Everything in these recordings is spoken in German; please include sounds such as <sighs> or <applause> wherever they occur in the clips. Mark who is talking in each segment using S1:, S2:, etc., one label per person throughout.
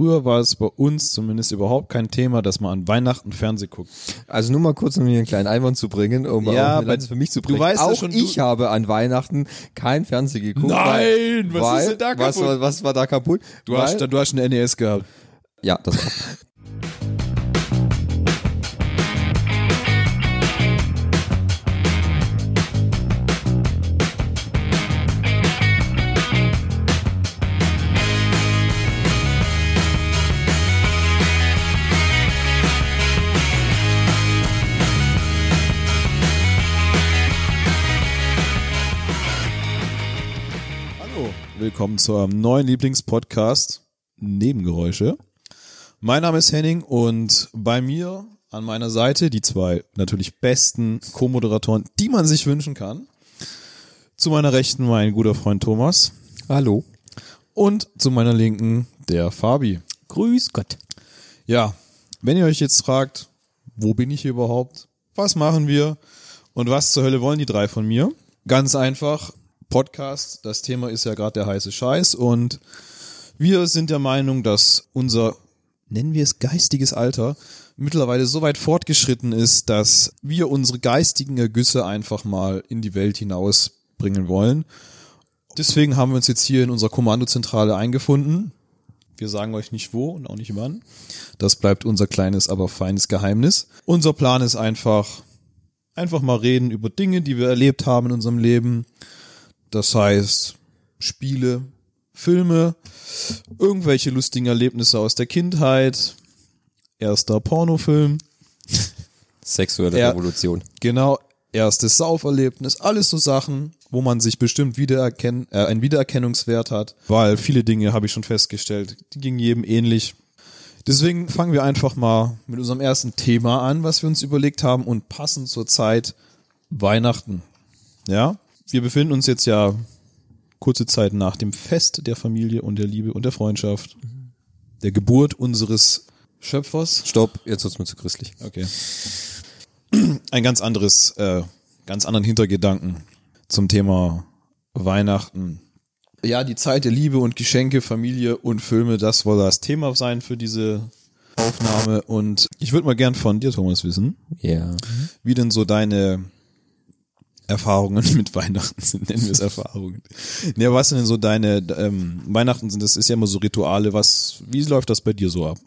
S1: Früher war es bei uns zumindest überhaupt kein Thema, dass man an Weihnachten Fernseh guckt.
S2: Also nur mal kurz, um hier einen kleinen Einwand zu bringen, um
S1: Ja,
S2: auch eine für mich zu
S1: du
S2: bringen.
S1: weißt ja
S2: auch
S1: schon,
S2: ich
S1: du-
S2: habe an Weihnachten kein Fernsehen geguckt.
S1: Nein, was
S2: weil,
S1: ist denn da
S2: was,
S1: kaputt?
S2: war, was war da kaputt?
S1: Du
S2: weil,
S1: hast, du hast eine NES gehabt.
S2: ja, das auch.
S1: Willkommen zu eurem neuen Lieblingspodcast Nebengeräusche. Mein Name ist Henning und bei mir an meiner Seite die zwei natürlich besten Co-Moderatoren, die man sich wünschen kann. Zu meiner Rechten mein guter Freund Thomas
S2: Hallo.
S1: und zu meiner Linken der Fabi.
S3: Grüß Gott.
S1: Ja, wenn ihr euch jetzt fragt, wo bin ich hier überhaupt? Was machen wir? Und was zur Hölle wollen die drei von mir? Ganz einfach, Podcast, das Thema ist ja gerade der heiße Scheiß und wir sind der Meinung, dass unser, nennen wir es geistiges Alter, mittlerweile so weit fortgeschritten ist, dass wir unsere geistigen Ergüsse einfach mal in die Welt hinausbringen wollen. Deswegen haben wir uns jetzt hier in unserer Kommandozentrale eingefunden. Wir sagen euch nicht wo und auch nicht wann. Das bleibt unser kleines, aber feines Geheimnis. Unser Plan ist einfach, einfach mal reden über Dinge, die wir erlebt haben in unserem Leben. Das heißt, Spiele, Filme, irgendwelche lustigen Erlebnisse aus der Kindheit, erster Pornofilm,
S2: Sexuelle
S1: Ja.
S2: Revolution.
S1: Genau, erstes Sauferlebnis, alles so Sachen, wo man sich bestimmt wiedererkennen, äh, einen Wiedererkennungswert hat, weil viele Dinge habe ich schon festgestellt, die gingen jedem ähnlich. Deswegen fangen wir einfach mal mit unserem ersten Thema an, was wir uns überlegt haben und passend zur Zeit Weihnachten. Ja, wir befinden uns jetzt ja kurze Zeit nach dem Fest der Familie und der Liebe und der Freundschaft, der Geburt unseres Schöpfers.
S2: Stopp, jetzt wird's mir zu christlich.
S1: Okay. Ein ganz anderes, äh, ganz anderen Hintergedanken zum Thema Weihnachten. Ja, die Zeit der Liebe und Geschenke, Familie und Filme, das soll das Thema sein für diese Aufnahme. Und ich würde mal gern von dir, Thomas, wissen,
S2: Ja.
S1: wie denn so deine Erfahrungen <laughs> mit Weihnachten sind, nennen wir es Erfahrungen. Nee, aber was sind denn so deine ähm, Weihnachten sind, das ist ja immer so Rituale, was, wie läuft das bei dir so ab?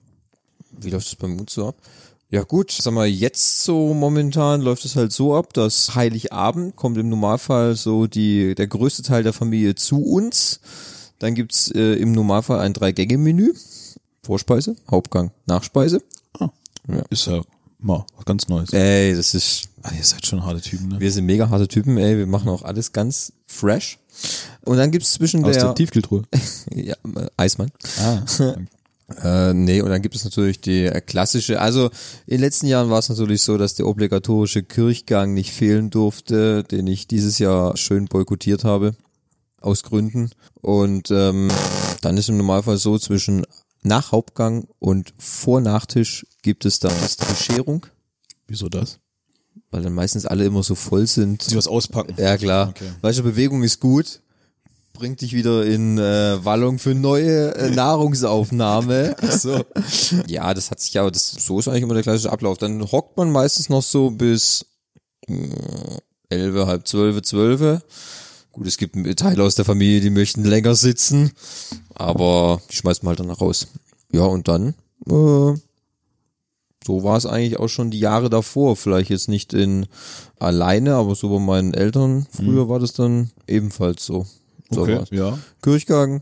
S2: Wie läuft es beim uns so ab? Ja gut, sag mal, jetzt so momentan läuft es halt so ab, dass Heiligabend kommt im Normalfall so die, der größte Teil der Familie zu uns. Dann gibt's äh, im Normalfall ein Drei-Gänge-Menü. Vorspeise, Hauptgang, Nachspeise.
S1: Ist ja mal was ganz Neues.
S2: Ey, das ist,
S1: Ah, ihr seid schon harte Typen, ne?
S2: wir sind mega harte Typen, ey, wir machen auch alles ganz fresh. Und dann gibt's zwischen
S1: Aus der
S2: der,
S1: Tiefkühltruhe. <laughs>
S2: ja, äh, Eismann.
S1: Ah. <laughs>
S2: Äh, nee, und dann gibt es natürlich die äh, klassische, also in den letzten Jahren war es natürlich so, dass der obligatorische Kirchgang nicht fehlen durfte, den ich dieses Jahr schön boykottiert habe, aus Gründen. Und ähm, dann ist im Normalfall so, zwischen nach Hauptgang und vor Nachtisch gibt es dann die Bescherung,
S1: Wieso das?
S2: Weil dann meistens alle immer so voll sind.
S1: Sie was auspacken.
S2: Ja klar.
S1: Okay.
S2: Weißt du, Bewegung ist gut. Bringt dich wieder in äh, Wallung für neue äh, Nahrungsaufnahme. <laughs>
S1: So.
S2: Ja, das hat sich aber, das, so ist eigentlich immer der klassische Ablauf. Dann hockt man meistens noch so bis äh, elf, halb zwölf, zwölf. Gut, es gibt Teile aus der Familie, die möchten länger sitzen, aber die schmeißt man halt dann raus. Ja, und dann, äh, so war es eigentlich auch schon die Jahre davor. Vielleicht jetzt nicht in alleine, aber so bei meinen Eltern. Früher war das dann ebenfalls so. so
S1: Okay,
S2: war's.
S1: ja.
S2: Kirchgang,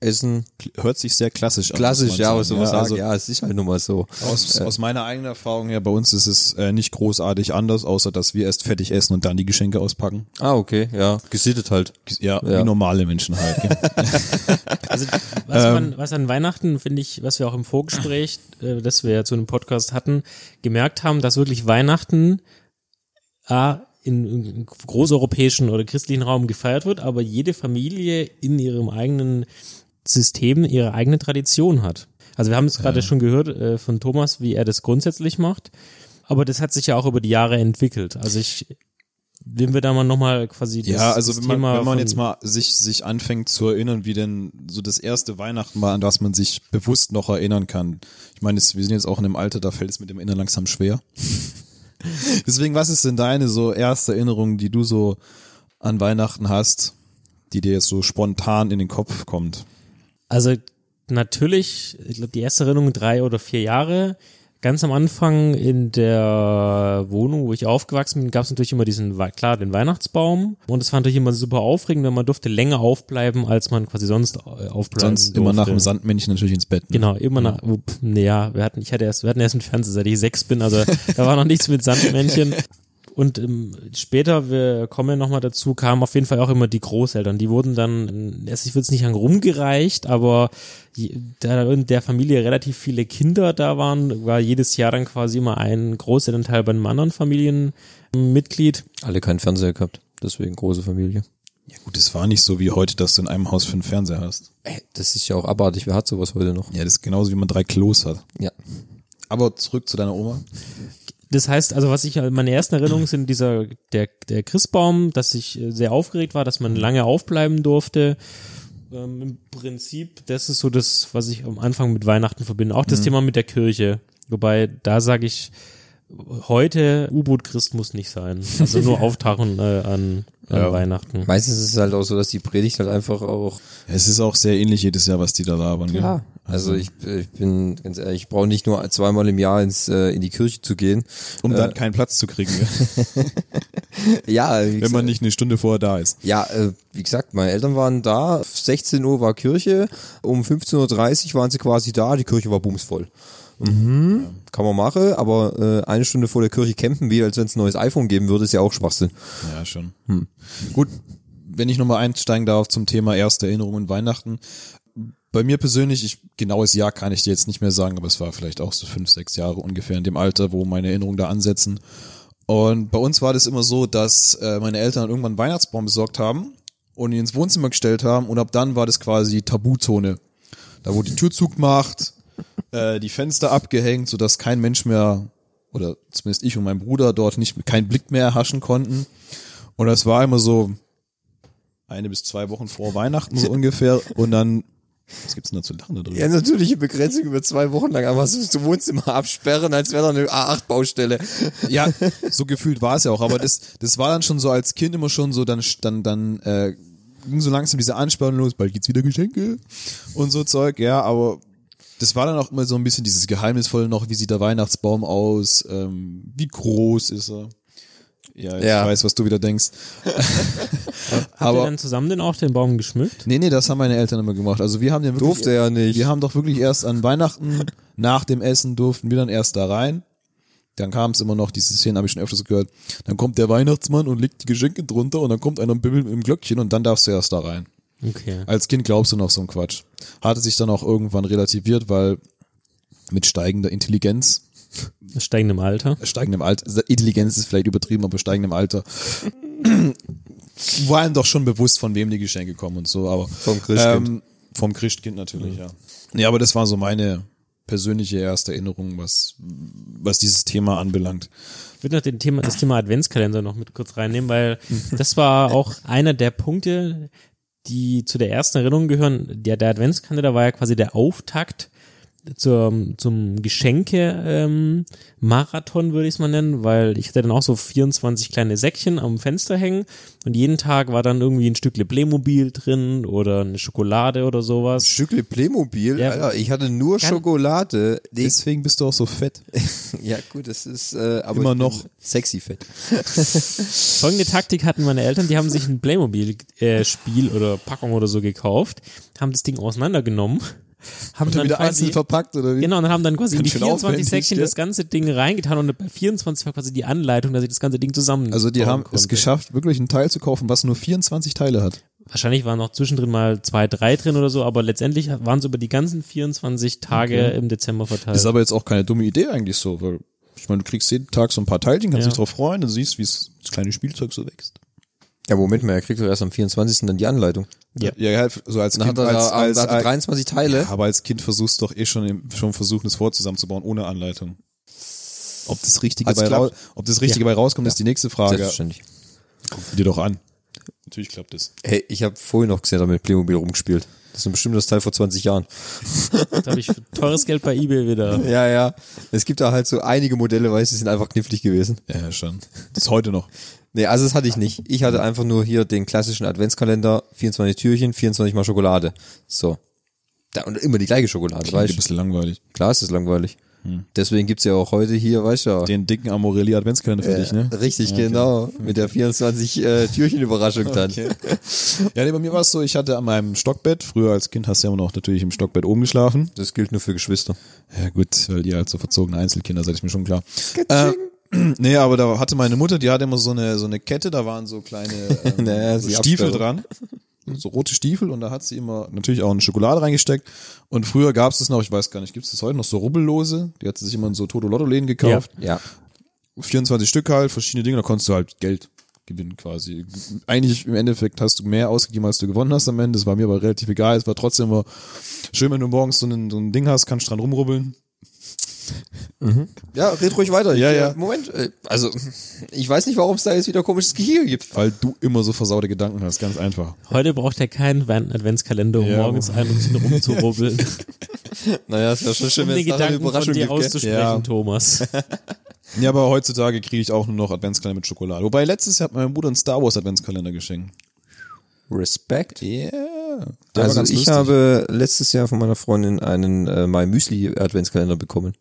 S2: Essen,
S1: Hört sich sehr klassisch an.
S2: klassisch,
S1: muss man
S2: ja, aber
S1: sagen.
S2: so
S1: also
S2: ja, es ist halt nun mal so.
S1: Aus, aus meiner eigenen Erfahrung her, bei uns ist es äh, nicht großartig anders, außer dass wir erst fertig essen und dann die Geschenke auspacken.
S2: Ah, okay, ja, gesittet halt.
S1: Ja,
S2: Ja.
S1: wie normale Menschen halt. <laughs>
S3: Also was, man, was an Weihnachten, finde ich, was wir auch im Vorgespräch, äh, das wir ja zu einem Podcast hatten, gemerkt haben, dass wirklich Weihnachten A, in, in großeuropäischen oder christlichen Raum gefeiert wird, aber jede Familie in ihrem eigenen System ihre eigene Tradition hat. Also wir haben es gerade schon gehört äh, von Thomas, wie er das grundsätzlich macht, aber das hat sich ja auch über die Jahre entwickelt. Also ich wenn wir da mal nochmal quasi das,
S1: Ja, also
S3: das
S1: wenn man,
S3: Thema
S1: wenn man jetzt mal sich, sich anfängt zu erinnern, wie denn so das erste Weihnachten war, an das man sich bewusst noch erinnern kann. Ich meine, es- wir sind jetzt auch in einem Alter, da fällt es mit dem Erinnern langsam schwer. <laughs> Deswegen, was ist denn deine so erste Erinnerung, die du so an Weihnachten hast, die dir jetzt so spontan in den Kopf kommt?
S3: Also natürlich, ich glaube, die erste Erinnerung drei oder vier Jahre. Ganz am Anfang in der Wohnung, wo ich aufgewachsen bin, gab es natürlich immer diesen, klar, den Weihnachtsbaum. Und es war natürlich immer super aufregend, weil man durfte länger aufbleiben, als man quasi sonst äh, aufbleiben
S1: Sonst
S3: durfte.
S1: immer nach dem Sandmännchen natürlich ins Bett. Ne?
S3: Genau, immer nach, oh, pf, nee, ja, wir hatten, ich hatte erst, wir hatten erst einen Fernseher, seit ich sechs bin, also <laughs> da war noch nichts mit Sandmännchen. Und ähm, später, wir kommen ja nochmal dazu, kamen auf jeden Fall auch immer die Großeltern. Die wurden dann, äh, erst ich würde es nicht sagen rumgereicht, aber da in der Familie relativ viele Kinder da waren, war jedes Jahr dann quasi immer ein Großelternteil bei einem anderen Familienmitglied.
S2: Alle keinen Fernseher gehabt, deswegen große Familie.
S1: Ja gut, es war nicht so wie heute, dass du in einem Haus fünf Fernseher hast.
S2: Ey, das ist ja auch abartig, wer hat sowas heute noch?
S1: Ja, das ist genauso wie man drei Klos hat.
S2: Ja.
S1: Aber zurück zu deiner Oma.
S3: Das heißt, also was ich, meine ersten Erinnerungen sind dieser, der, der Christbaum, dass ich äh, sehr aufgeregt war, dass man lange aufbleiben durfte. Ähm, Im Prinzip, das ist so das, was ich am Anfang mit Weihnachten verbinde. Auch das Thema mit der Kirche. Wobei, da sage ich, heute U-Boot-Christ muss nicht sein. Also nur <laughs> auftauchen äh, an, an
S1: Ja.
S3: Weihnachten.
S2: Meistens ist es halt auch so, dass die Predigt halt einfach auch
S1: Es ist auch sehr ähnlich jedes Jahr, was die da labern. gell?
S2: Ja, also ich, ich bin ganz ehrlich, ich brauche nicht nur zweimal im Jahr ins, äh, in die Kirche zu gehen.
S1: Um
S2: Äh,
S1: dann keinen Platz zu kriegen? <laughs>
S2: Ja,
S1: wenn
S2: gesagt,
S1: man nicht eine Stunde vorher da ist.
S2: ja, äh, wie gesagt, meine Eltern waren da, 16 Uhr war Kirche, um 15.30 Uhr waren sie quasi da, die Kirche war bumsvoll. Mhm. Kann man machen, aber äh, eine Stunde vor der Kirche campen, wie als wenn es ein neues iPhone geben würde, ist ja auch Schwachsinn.
S1: Ja, schon. Gut, wenn ich nochmal einsteigen darf zum Thema erste Erinnerungen Weihnachten. Bei mir persönlich, ich, genaues Jahr kann ich dir jetzt nicht mehr sagen, aber es war vielleicht auch so fünf, sechs Jahre ungefähr in dem Alter, wo meine Erinnerungen da ansetzen. Und bei uns war das immer so, dass äh, meine Eltern irgendwann einen Weihnachtsbaum besorgt haben und ihn ins Wohnzimmer gestellt haben und ab dann war das quasi Tabuzone. Da wurde die Tür zugemacht, äh, die Fenster abgehängt, sodass kein Mensch mehr, oder zumindest ich und mein Bruder dort nicht, keinen Blick mehr erhaschen konnten. Und das war immer so eine bis zwei Wochen vor Weihnachten so <laughs> ungefähr und dann, was gibt's denn da zu lachen da drin?
S2: Ja, natürliche Begrenzung über zwei Wochen lang einfach so das Wohnzimmer absperren, als wäre da eine A8-Baustelle.
S1: Ja, <laughs> so gefühlt war es ja auch, aber das, das war dann schon so als Kind immer schon so, dann, dann, dann äh, ging so langsam diese Anspannung los, bald gibt's wieder Geschenke und so Zeug, ja, aber das war dann auch immer so ein bisschen dieses Geheimnisvolle noch, wie sieht der Weihnachtsbaum aus, ähm, wie groß ist er. Ja, ich
S2: Ja.
S1: weiß, was du wieder denkst.
S3: Habt ihr
S1: aber
S3: dann zusammen denn auch den Baum geschmückt?
S1: nee, nee, das haben meine Eltern immer gemacht. Also wir haben den wirklich,
S2: Durfte er nicht.
S1: wir haben doch wirklich erst an Weihnachten, nach dem Essen durften wir dann erst da rein. Dann kam es immer noch, diese Szene habe ich schon öfters gehört. Dann kommt der Weihnachtsmann und legt die Geschenke drunter und dann kommt einer mit dem Glöckchen und dann darfst du erst da rein.
S3: Okay.
S1: Als Kind glaubst du noch so ein Quatsch. Hatte sich dann auch irgendwann relativiert, weil mit steigender Intelligenz,
S3: Steigendem Alter.
S1: steigendem Alter, Intelligenz ist vielleicht übertrieben, aber steigendem Alter, <clears throat> war einem doch schon bewusst, von wem die Geschenke kommen und so, aber
S2: Vom Christkind.
S1: ähm, vom Christkind natürlich, ja. Ja, aber das war so meine persönliche erste Erinnerung, was, was dieses Thema anbelangt.
S3: Ich würde noch den Thema, das Thema Adventskalender noch mit kurz reinnehmen, weil das war auch einer der Punkte, die zu der ersten Erinnerung gehören. Der, der Adventskalender war ja quasi der Auftakt zur, zum Geschenke-Marathon, würde ich es mal nennen, weil ich hatte dann auch so 24 kleine Säckchen am Fenster hängen und jeden Tag war dann irgendwie ein Stückle Playmobil drin oder eine Schokolade oder sowas.
S2: Stückle Playmobil,
S3: Ja.
S2: Alter, ich hatte nur Schokolade.
S1: Deswegen bist du auch so fett. <laughs>
S2: ja gut, das ist äh, aber
S1: Immer noch.
S2: sexy fett. <laughs>
S3: Folgende Taktik hatten meine Eltern, die haben sich ein Playmobil-Spiel oder Packung oder so gekauft, haben das Ding auseinandergenommen, haben dann
S1: wieder
S3: quasi,
S1: einzeln verpackt oder wie?
S3: genau, und dann haben dann quasi in die
S1: Ganz schön
S3: 24
S1: aufwendig,
S3: Säckchen das ganze Ding reingetan und bei 24 war quasi die Anleitung, dass ich das ganze Ding zusammen
S1: Also die haben
S3: konnte.
S1: es geschafft, wirklich ein Teil zu kaufen, was nur 24 Teile hat.
S3: Wahrscheinlich waren noch zwischendrin mal zwei, drei drin oder so, aber letztendlich waren es über die ganzen 24 Tage im Dezember verteilt.
S1: Das ist aber jetzt auch keine dumme Idee eigentlich so, weil ich meine, du kriegst jeden Tag so ein paar Teilchen, kannst
S3: Ja.
S1: dich drauf freuen und siehst, wie das kleine Spielzeug so wächst.
S2: Ja, Moment mal, er kriegt doch erst am 24. dann die Anleitung.
S3: Ja.
S1: ja halt so als
S2: Dann
S1: Kind,
S2: hat er,
S1: als,
S2: da-
S1: als,
S2: er
S1: als,
S2: 23 Teile.
S1: Ja, aber als Kind versuchst du doch eh schon, im- schon versuchen, das Wort zusammenzubauen ohne Anleitung. Ob das Richtige,
S2: Hat's
S1: bei,
S2: geklappt?
S1: rau- ob das Richtige bei rauskommt, ist die nächste Frage.
S2: Selbstverständlich.
S1: Dir doch an. Natürlich klappt das.
S2: Hey, ich habe vorhin noch gesehen, da mit Playmobil rumgespielt. Das ist ein bestimmtes Teil vor 20 Jahren.
S3: Da habe ich für teures Geld bei Ebay wieder. <laughs>
S2: Ja, ja. Es gibt da halt so einige Modelle, weil sie sind einfach knifflig gewesen.
S1: Ja, schon. Das ist heute noch.
S2: Nee, also das hatte ich nicht. Ich hatte einfach nur hier den klassischen Adventskalender, 24 Türchen, 24 mal Schokolade. So. Da, und immer die gleiche Schokolade,
S1: Klingt ein
S2: weißt du?
S1: bisschen langweilig.
S2: Klar ist es langweilig. Deswegen gibt's ja auch heute hier, weißt du ja.
S1: Den dicken Amorelli Adventskalender für dich, ne?
S2: Richtig, genau. Mit der 24 äh, Türchen-Überraschung dann.
S1: Ja, nee, bei mir war es so, ich hatte an meinem Stockbett, früher als Kind hast du ja immer noch natürlich im Stockbett oben geschlafen.
S2: Das gilt nur für Geschwister.
S1: Ja gut, weil ihr halt so verzogene Einzelkinder seid, ist mir schon klar. Äh, <clears throat> nee, aber da hatte meine Mutter, die hatte immer so eine, so eine Kette, da waren so kleine <laughs> ähm,
S2: Naja,
S1: so Stiefel dran. So rote Stiefel und da hat sie immer natürlich auch eine Schokolade reingesteckt. Und früher gab es das noch, ich weiß gar nicht, gibt es das heute noch so Rubbellose? Die hat sie sich immer in so Toto-Lotto-Läden gekauft.
S2: Ja.
S1: 24 Stück halt, verschiedene Dinge, da konntest du halt Geld gewinnen quasi. Eigentlich im Endeffekt hast du mehr ausgegeben, als du gewonnen hast am Ende. Das war mir aber relativ egal. Es war trotzdem immer schön, wenn du morgens so ein, so ein Ding hast, kannst dran rumrubbeln.
S2: Ja, red ruhig weiter.
S1: Ja,
S2: ich,
S1: ja.
S2: Moment, äh, also ich weiß nicht, warum es da jetzt wieder komisches Gehirn gibt.
S1: Weil du immer so versaute Gedanken hast, ganz einfach.
S3: Heute braucht er keinen Adventskalender, um
S1: Ja.
S3: morgens ein und hin rumzurubbeln, <laughs>
S2: Naja, es wäre schon schön,
S3: um
S2: wenn
S3: die
S2: es eine
S3: Gedanken von
S2: Überraschung
S3: dir
S2: gibt.
S3: auszusprechen,
S1: Ja.
S3: Thomas. <laughs>
S1: Ja, aber heutzutage kriege ich auch nur noch Adventskalender mit Schokolade. Wobei letztes Jahr hat mein Bruder einen Star Wars Adventskalender geschenkt.
S2: Respekt.
S1: Yeah.
S2: Also ich habe letztes Jahr von meiner Freundin einen äh, My Müsli Adventskalender bekommen.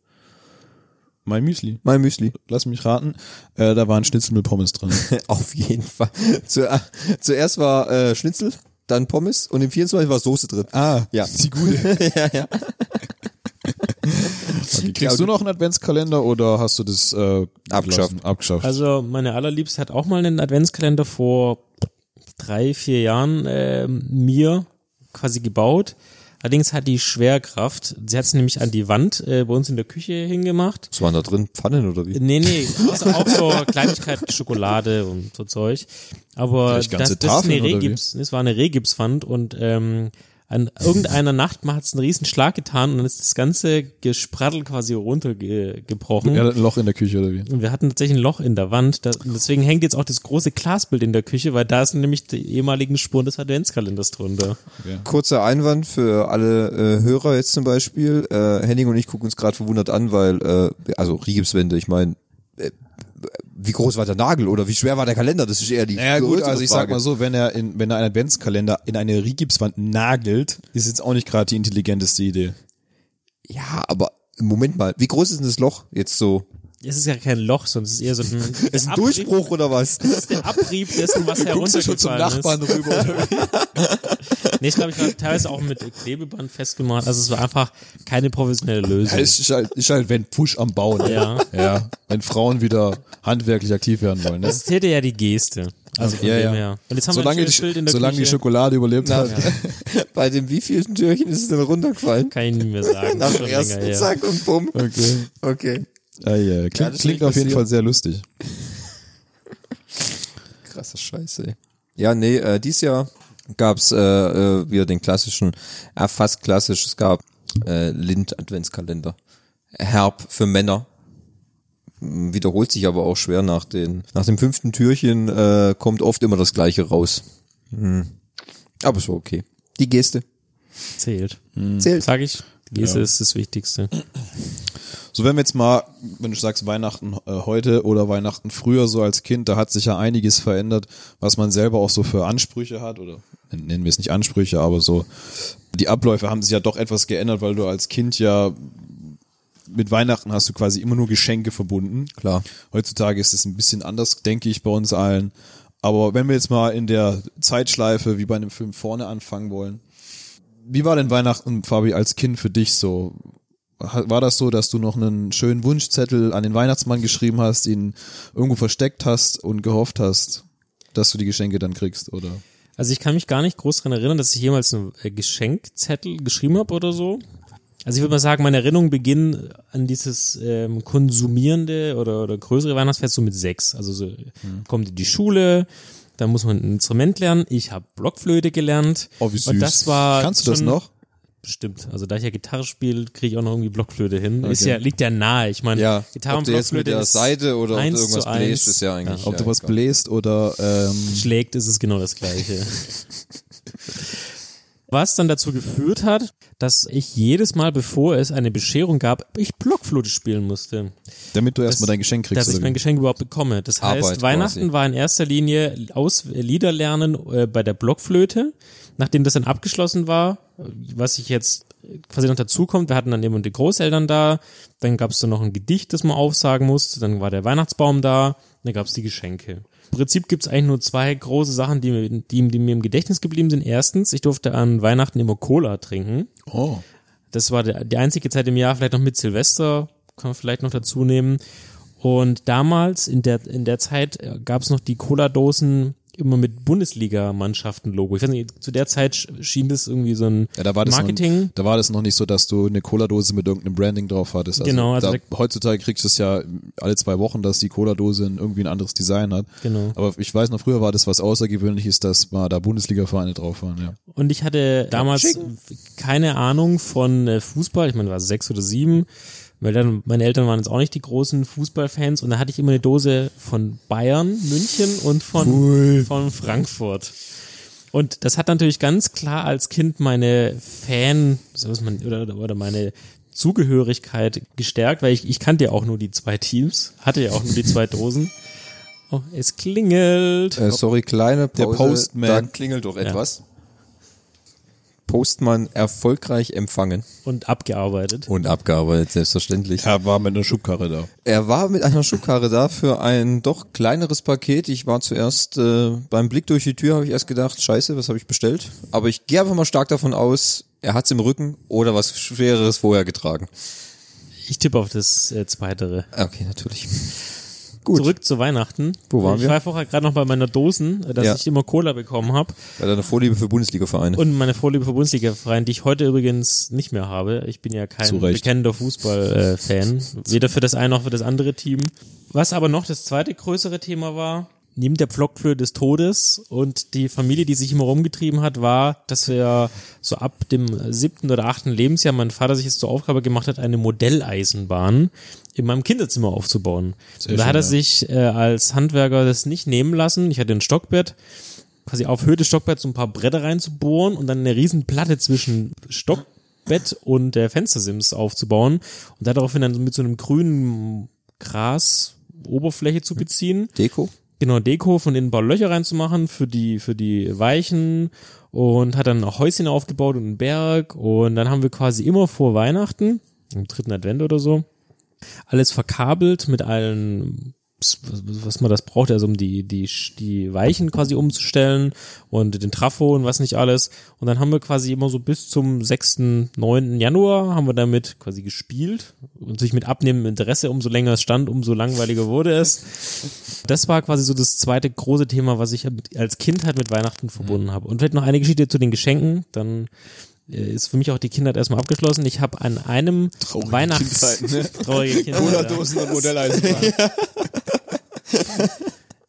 S1: Mein Müsli.
S2: My Müsli.
S1: Lass mich raten. Äh, da war ein Schnitzel mit Pommes drin. <laughs>
S2: Auf jeden Fall. Zu, äh, zuerst war äh, Schnitzel, dann Pommes und im 24 war Soße drin.
S1: Ah,
S2: Ja.
S1: die gute. <laughs>
S2: ja, ja.
S1: Okay. Kriegst du noch einen Adventskalender oder hast du das äh,
S2: Abgeschafft.
S1: Abgeschafft.
S3: Also meine allerliebste hat auch mal einen Adventskalender vor drei, vier Jahren äh, mir quasi gebaut. Allerdings hat die Schwerkraft, sie hat es nämlich an die Wand äh, bei uns in der Küche hingemacht.
S2: Was waren da drin? Pfannen oder wie?
S3: Nee, nee, <laughs> also auch so Kleinigkeiten, Schokolade und so Zeug. Aber das, das ist eine? Regips, das war eine Regipswand und ähm, an irgendeiner Nacht hat es einen riesen Schlag getan und dann ist das ganze Gespraddel quasi runtergebrochen.
S1: er hat ein Loch in der Küche oder wie?
S3: Und wir hatten tatsächlich ein Loch in der Wand. Da, und deswegen hängt jetzt auch das große Glasbild in der Küche, weil da sind nämlich die ehemaligen Spuren des Adventskalenders drunter.
S2: Kurzer Einwand für alle äh, Hörer jetzt zum Beispiel. Äh, Henning und ich gucken uns gerade verwundert an, weil, äh, also Rigipswände, ich meine, äh, wie groß war der Nagel oder wie schwer war der Kalender? Das ist eher die
S1: Naja gut, also ich sag
S2: Frage.
S1: mal so, wenn er in, wenn er einen Adventskalender in eine Rigipswand nagelt, ist jetzt auch nicht gerade die intelligenteste Idee.
S2: Ja, aber Moment mal, wie groß ist denn das Loch jetzt so?
S3: Es ist ja kein Loch, sondern es ist eher so ein, <laughs>
S2: Ist ein Durchbruch oder was? <laughs>
S3: Das ist der Abrieb dessen, was <laughs> heruntergefallen ist.
S1: rüber.
S3: Nee, ich glaube, ich war teilweise auch mit Klebeband festgemacht. Also es war einfach keine professionelle Lösung.
S1: Ja, ist halt, ist halt, wenn Push am Bauen. ne?
S3: Ja.
S1: Ja. Wenn Frauen wieder handwerklich aktiv werden wollen. Ne?
S3: Das zählte ja die Geste. Also von
S1: Ja,
S3: dem
S1: ja.
S3: her. Und jetzt haben
S1: Solange,
S3: wir ein
S1: die,
S3: Bild in der
S1: solange die. Schokolade überlebt hat.
S2: Bei dem wievielten Türchen ist es denn runtergefallen?
S3: Kann ich nicht mehr sagen.
S2: Nach
S3: Schon
S2: dem ersten. Zack und bumm.
S1: Okay.
S2: Okay.
S1: Ah, ja.
S2: Ja,
S1: Klingt,
S2: das
S1: klingt auf jeden. Fall sehr lustig. <laughs>
S2: Krasser Scheiße. ey. Ja, nee, äh, dies Jahr gab's äh, äh, wieder den klassischen, äh, fast klassisch, es gab äh, Lind Adventskalender. Herb für Männer. Wiederholt sich aber auch schwer nach den nach dem fünften Türchen äh, kommt oft immer das gleiche raus. Hm. Aber es war okay. Die Geste
S3: Zählt.
S2: zählt.
S3: Sag ich, die Geste
S1: Ja.
S3: ist das Wichtigste.
S1: So, wenn wir jetzt mal, wenn du sagst Weihnachten äh, heute oder Weihnachten früher so als Kind, da hat sich ja einiges verändert, was man selber auch so für Ansprüche hat oder nennen wir es nicht Ansprüche, aber so die Abläufe haben sich ja doch etwas geändert, weil du als Kind ja mit Weihnachten hast du quasi immer nur Geschenke verbunden.
S2: Klar.
S1: Heutzutage ist es ein bisschen anders, denke ich, bei uns allen. Aber wenn wir jetzt mal in der Zeitschleife wie bei einem Film vorne anfangen wollen, wie war denn Weihnachten, Fabi, als Kind für dich so? War das so, dass du noch einen schönen Wunschzettel an den Weihnachtsmann geschrieben hast, ihn irgendwo versteckt hast und gehofft hast, dass du die Geschenke dann kriegst, oder?
S3: Also ich kann mich gar nicht groß dran erinnern, dass ich jemals einen äh, Geschenkzettel geschrieben habe oder so. Also ich würde mal sagen, meine Erinnerungen beginnen an dieses ähm, konsumierende oder, oder größere Weihnachtsfest so mit sechs. Also so kommt in die Schule, dann muss man ein Instrument lernen. Ich habe Blockflöte gelernt.
S1: Oh, wie süß.
S3: Und das war
S1: Kannst du das noch?
S3: Bestimmt. Also da ich ja Gitarre spiele, kriege ich auch noch irgendwie Blockflöte hin. Ist
S2: Okay.
S3: ja, liegt ja nahe. Ich meine,
S2: Ja,
S3: Gitarre
S2: ob
S3: und
S2: du
S3: Blockflöte
S2: der
S3: ist
S2: Seite oder ob du
S3: eins
S2: irgendwas
S3: zu eins.
S2: bläst, ist ja eigentlich.
S1: Ob du
S2: ja,
S1: was
S2: egal.
S1: bläst oder ähm,
S3: schlägt, ist es genau das Gleiche. <laughs> Was dann dazu geführt hat, dass ich jedes Mal, bevor es eine Bescherung gab, ich Blockflöte spielen musste.
S1: damit du erstmal dein Geschenk kriegst.
S3: dass ich mein? Geschenk überhaupt bekomme. Das heißt,
S2: Arbeit
S3: Weihnachten
S2: quasi.
S3: war in erster Linie aus Lieder lernen äh, bei der Blockflöte. Nachdem das dann abgeschlossen war, äh, was ich jetzt quasi noch dazu kommt, wir hatten dann eben die Großeltern da, dann gab es dann noch ein Gedicht, das man aufsagen musste, dann war der Weihnachtsbaum da, dann gab es die Geschenke. Im Prinzip gibt es eigentlich nur zwei große Sachen, die, mir- die, die mir im Gedächtnis geblieben sind. Erstens, ich durfte an Weihnachten immer Cola trinken.
S1: Oh.
S3: Das war der, die einzige Zeit im Jahr, vielleicht noch mit Silvester, kann man vielleicht noch dazu nehmen. Und damals, in der, in der Zeit, gab es noch die Cola-Dosen immer mit Bundesliga-Mannschaften-Logo. Ich weiß nicht, zu der Zeit sch- schien das irgendwie so ein
S1: Ja, da
S3: Marketing.
S1: Noch, da war das noch nicht so, dass du eine Cola-Dose mit irgendeinem Branding drauf hattest. Also
S3: Genau, also
S1: da,
S3: da-
S1: heutzutage kriegst du es ja alle zwei Wochen, dass die Cola-Dose irgendwie ein anderes Design hat.
S3: Genau.
S1: Aber ich weiß noch, früher war das was Außergewöhnliches, dass mal da Bundesliga-Vereine drauf waren, ja.
S3: Und ich hatte damals keine Ahnung von äh, Fußball. Ich meine, war sechs oder sieben. Weil dann, meine Eltern waren jetzt auch nicht die großen Fußballfans und da hatte ich immer eine Dose von Bayern, München und von, von Frankfurt. Und das hat natürlich ganz klar als Kind meine Fan, man, oder, oder meine Zugehörigkeit gestärkt, weil ich, ich kannte ja auch nur die zwei Teams, hatte ja auch nur die zwei Dosen. Oh, es klingelt.
S2: Äh, sorry, kleine Pause.
S1: Der Postman.
S2: Da klingelt doch etwas. Postmann erfolgreich empfangen
S3: und abgearbeitet.
S2: und abgearbeitet, selbstverständlich.
S1: Er war mit einer Schubkarre da.
S2: Er war mit einer Schubkarre da für ein doch kleineres Paket. Ich war zuerst äh, beim Blick durch die Tür, habe ich erst gedacht, scheiße, was habe ich bestellt? Aber ich gehe einfach mal stark davon aus, er hat's im Rücken oder was Schwereres vorher getragen.
S3: Ich tippe auf das äh, Zweitere.
S2: Okay, natürlich.
S3: Zurück zu Weihnachten.
S2: Wo waren
S3: ich
S2: wir?
S3: war vorher gerade noch bei meiner Dosen, äh, dass
S2: Ja.
S3: ich immer Cola bekommen habe
S2: Bei deiner Vorliebe für Bundesliga-Vereine.
S3: und meine Vorliebe für Bundesliga-Verein, die ich heute übrigens nicht mehr habe. Ich bin ja kein
S1: Zu Recht.
S3: bekennender Fußball-Fan, weder für das eine noch für das andere Team. Was aber noch das zweite größere Thema war, neben der Pflockflöhe des Todes und die Familie, die sich immer rumgetrieben hat, war, dass wir so ab dem siebten oder achten Lebensjahr mein Vater sich jetzt zur Aufgabe gemacht hat, eine Modelleisenbahn in meinem Kinderzimmer aufzubauen. und da
S1: schön,
S3: hat er
S1: ja.
S3: sich äh, als Handwerker das nicht nehmen lassen. Ich hatte ein Stockbett, quasi auf Höhe des Stockbetts so ein paar Bretter reinzubohren und dann eine riesen Platte zwischen Stockbett und der Fenstersims aufzubauen und daraufhin dann mit so einem grünen Gras Oberfläche zu beziehen.
S2: Deko?
S3: Genau, Deko von innen ein paar Löcher reinzumachen für die, für die Weichen und hat dann auch Häuschen aufgebaut und einen Berg und dann haben wir quasi immer vor Weihnachten, im dritten Advent oder so, alles verkabelt mit allen was man das braucht, also um die, die, die Weichen quasi umzustellen und den Trafo und was nicht alles. Und dann haben wir quasi immer so bis zum 6., 9. Januar haben wir damit quasi gespielt und sich mit abnehmendem Interesse, umso länger es stand, umso langweiliger wurde es. Das war quasi so das zweite große Thema, was ich als Kind halt mit Weihnachten verbunden habe. Und vielleicht noch eine Geschichte zu den Geschenken, dann äh, ist für mich auch die Kindheit erstmal abgeschlossen. Ich habe an einem Weihnachts...
S1: Kindheit, ne? <laughs>
S3: Traurige Kindheit, ja.
S1: Cola-Dosen und Modelleisenbahn. <laughs>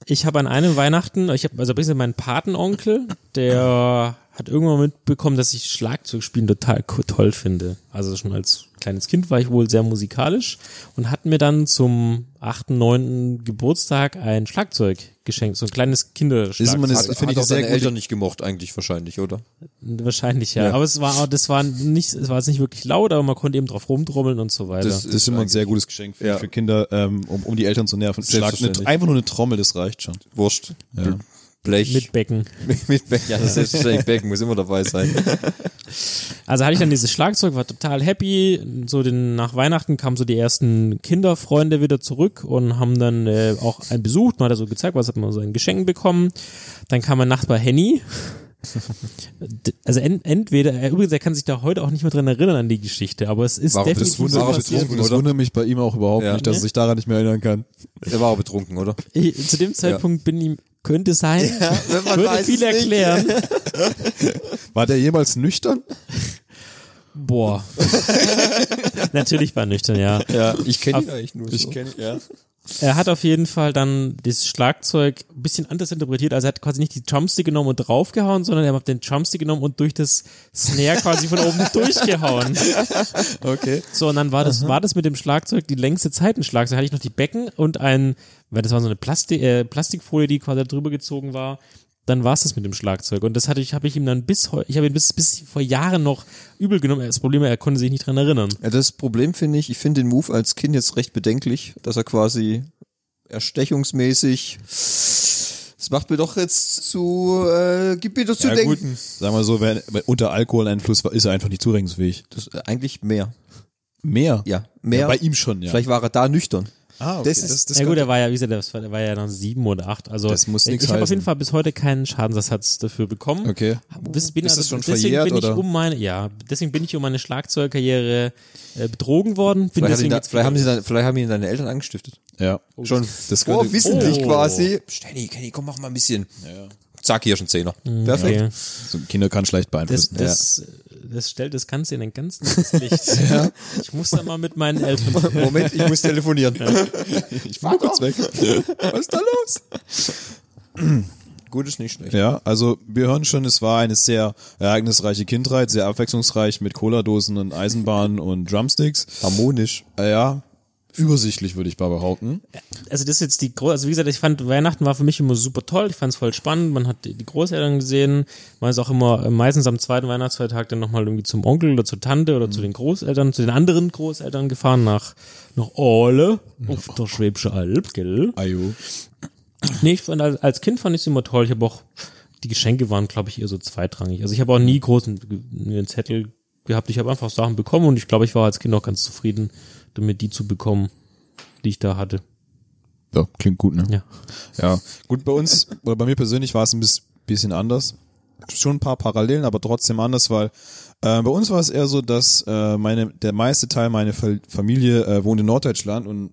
S3: Ich habe an einem Weihnachten, ich habe also ein bisschen meinen Patenonkel, der hat irgendwann mitbekommen, dass ich Schlagzeugspielen total toll finde. Also schon als kleines Kind war ich wohl sehr musikalisch und hat mir dann zum 8., 9. Geburtstag ein Schlagzeug geschenkt, so ein kleines
S1: Das
S3: Kinderschlagzeug.
S2: Hat,
S1: finde ich
S2: auch
S1: eine sehr
S2: deine
S1: gute-
S2: Eltern nicht gemocht eigentlich wahrscheinlich, oder?
S3: Wahrscheinlich ja.
S2: Ja.
S3: Aber es war auch, das war nicht, es war jetzt nicht wirklich laut, aber man konnte eben drauf rumtrommeln und so weiter.
S2: Das
S1: Das ist immer ein sehr gutes Geschenk für,
S2: Ja.
S1: für Kinder, ähm, um, um die Eltern zu nerven. Schlag, einfach nur eine Trommel, das reicht schon.
S2: Wurscht.
S1: Ja.
S2: Blech.
S3: mit Becken. <laughs>
S2: mit, Becken. Ja, das ist selbstverständlich. Becken muss immer dabei sein. <laughs>
S3: Also hatte ich dann dieses Schlagzeug, war total happy. So den, nach Weihnachten kamen so die ersten Kinderfreunde wieder zurück und haben dann äh, auch einen besucht. Man hat er so gezeigt, was hat man so ein Geschenk bekommen. Dann kam mein Nachbar Henny. Also en, entweder, er, übrigens, er kann sich da heute auch nicht mehr dran erinnern an die Geschichte, aber es ist
S2: War
S3: definitiv
S2: das
S3: so
S2: Wunder-
S3: passiert.
S2: betrunken,
S1: das wundert mich bei ihm auch überhaupt
S2: Ja.
S1: nicht, dass er sich daran nicht mehr erinnern kann.
S2: Er war auch betrunken, oder?
S3: Ich, zu dem Zeitpunkt bin ihm, könnte sein,
S2: wenn man
S3: würde
S2: weiß
S3: viel erklären. <laughs>
S1: War der jemals nüchtern?
S3: Boah. <laughs> Natürlich war er nüchtern, ja.
S2: Ja, ich kenne ihn eigentlich nur
S1: Ich
S2: so.
S1: kenne ja.
S3: Er hat auf jeden Fall dann das Schlagzeug ein bisschen anders interpretiert. Also er hat quasi nicht die Drumstick genommen und draufgehauen, sondern er hat den Drumstick genommen und durch das Snare quasi von oben <laughs> durchgehauen.
S1: Okay.
S3: So, und dann war das, war das mit dem Schlagzeug die längste Zeit ein Schlagzeug. Da hatte ich noch die Becken und ein, weil das war so eine Plastik, äh, Plastikfolie, die quasi drüber gezogen war. Dann war es das mit dem Schlagzeug. Und das hatte ich, habe ich ihm dann bis heute, ich habe ihn bis, bis vor Jahren noch übel genommen. Das Problem, er konnte sich nicht dran erinnern.
S2: Ja, das Problem finde ich, ich finde den Move als Kind jetzt recht bedenklich, dass er quasi erstechungsmäßig das macht mir doch jetzt zu, äh, gibt mir doch zu
S1: Ja,
S2: denken.
S1: gut. Sagen wir so, wer, wer unter Alkoholeinfluss war, ist er einfach nicht zurechnungsfähig.
S2: Das, äh, eigentlich mehr.
S1: Mehr?
S2: Ja, mehr.
S1: Ja, bei ihm schon, ja.
S2: Vielleicht war er da nüchtern.
S1: Ah,
S2: Das ist-
S1: das
S3: ja gut, er war ja, wie gesagt, das war, der war ja dann sieben oder acht. Also
S1: Das muss
S3: ich, ich habe auf jeden Fall bis heute keinen Schadensersatz dafür bekommen.
S1: Okay.
S3: Bis, bin
S1: Ist
S3: also,
S1: das schon
S3: deswegen
S1: verjährt,
S3: bin ich
S1: oder?
S3: um meine, ja, deswegen bin ich um meine Schlagzeugkarriere äh, betrogen worden. Bin
S2: Vielleicht,
S3: deswegen
S2: da, vielleicht, haben sie dann, vielleicht haben ihn deine Eltern angestiftet.
S1: Ja.
S2: Schon
S1: Das
S2: vor
S1: könnte-
S2: wissentlich
S3: Oh.
S2: quasi. Kenny, Kenny, komm, mach mal ein bisschen. Zack, hier schon Zehner. Perfekt.
S3: Okay.
S1: So Kinder kann schlecht
S3: Das,
S1: beeinflussen.
S3: das, das stellt das Ganze in ein ganz neues Licht. <laughs> Ich muss da mal mit meinen Eltern. <laughs>
S2: Moment, ich muss telefonieren.
S1: ich war kurz weg. Was ist da los?
S2: Gut ist nicht schlecht.
S1: Ja, also wir hören schon, es war eine sehr ereignisreiche Kindheit, sehr abwechslungsreich mit Cola-Dosen und Eisenbahnen und Drumsticks.
S2: Harmonisch.
S1: Ja, übersichtlich würde ich mal behaupten.
S3: Also das ist jetzt die große, also wie gesagt, ich fand Weihnachten war für mich immer super toll. Ich fand es voll spannend. Man hat die die Großeltern gesehen. Man ist auch immer äh, meistens am zweiten Weihnachtsfeiertag dann nochmal irgendwie zum Onkel oder zur Tante oder zu den Großeltern, zu den anderen Großeltern gefahren nach nach Orle auf der Schwäbische Alb, gell?
S1: Ayo.
S3: Nee, ich fand, als, als Kind fand ich es immer toll. Ich habe auch, die Geschenke waren, glaube ich, eher so zweitrangig. Also ich habe auch nie großen einen Zettel gehabt. Ich habe einfach Sachen bekommen und ich glaube, ich war als Kind auch ganz zufrieden, damit die zu bekommen, die ich da hatte.
S1: Ja, klingt gut, ne?
S3: Ja.
S1: Ja, gut, bei uns, oder bei mir persönlich war es ein bis- bisschen anders. Schon ein paar Parallelen, aber trotzdem anders, weil äh, bei uns war es eher so, dass äh, meine, der meiste Teil meiner Fa- Familie äh, wohnt in Norddeutschland und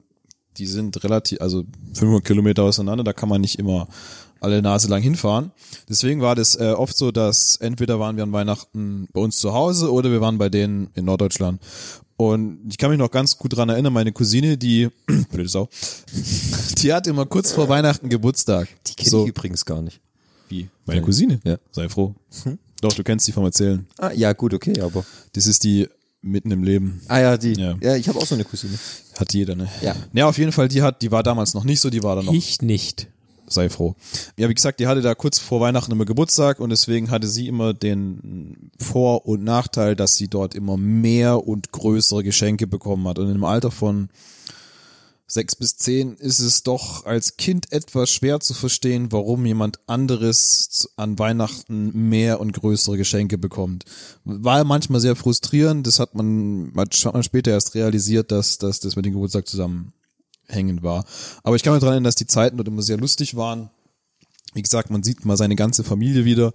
S1: die sind relativ, also 500 Kilometer auseinander, da kann man nicht immer alle Nase lang hinfahren. Deswegen war das äh, oft so, dass entweder waren wir an Weihnachten bei uns zu Hause oder wir waren bei denen in Norddeutschland. Und ich kann mich noch ganz gut dran erinnern, meine Cousine, die, <clears throat> blöde Sau, <laughs> die hat immer kurz vor Weihnachten Geburtstag.
S2: Die kenne
S1: so,
S2: ich übrigens gar nicht.
S1: wie? Meine Cousine?
S2: Ja.
S1: Sei froh. Doch, du kennst die vom Erzählen.
S2: Ah, ja, gut, okay, aber.
S1: Das ist die mitten im Leben.
S2: Ah ja, die.
S1: Ja.
S2: Ja, ich habe auch so eine Cousine.
S1: Hat jeder, ne?
S2: Ja.
S1: Ja, auf jeden Fall, die hat, die war damals noch nicht so, die war dann noch
S3: Ich nicht.
S1: Sei froh. Ja, wie gesagt, die hatte da kurz vor Weihnachten immer Geburtstag und deswegen hatte sie immer den Vor- und Nachteil, dass sie dort immer mehr und größere Geschenke bekommen hat. Und im Alter von sechs bis zehn ist es doch als Kind etwas schwer zu verstehen, warum jemand anderes an Weihnachten mehr und größere Geschenke bekommt. War manchmal sehr frustrierend, das hat man, hat man später erst realisiert, dass, dass das mit dem Geburtstag zusammenhängend war. Aber ich kann mich daran erinnern, dass die Zeiten dort immer sehr lustig waren. Wie gesagt, man sieht mal seine ganze Familie wieder.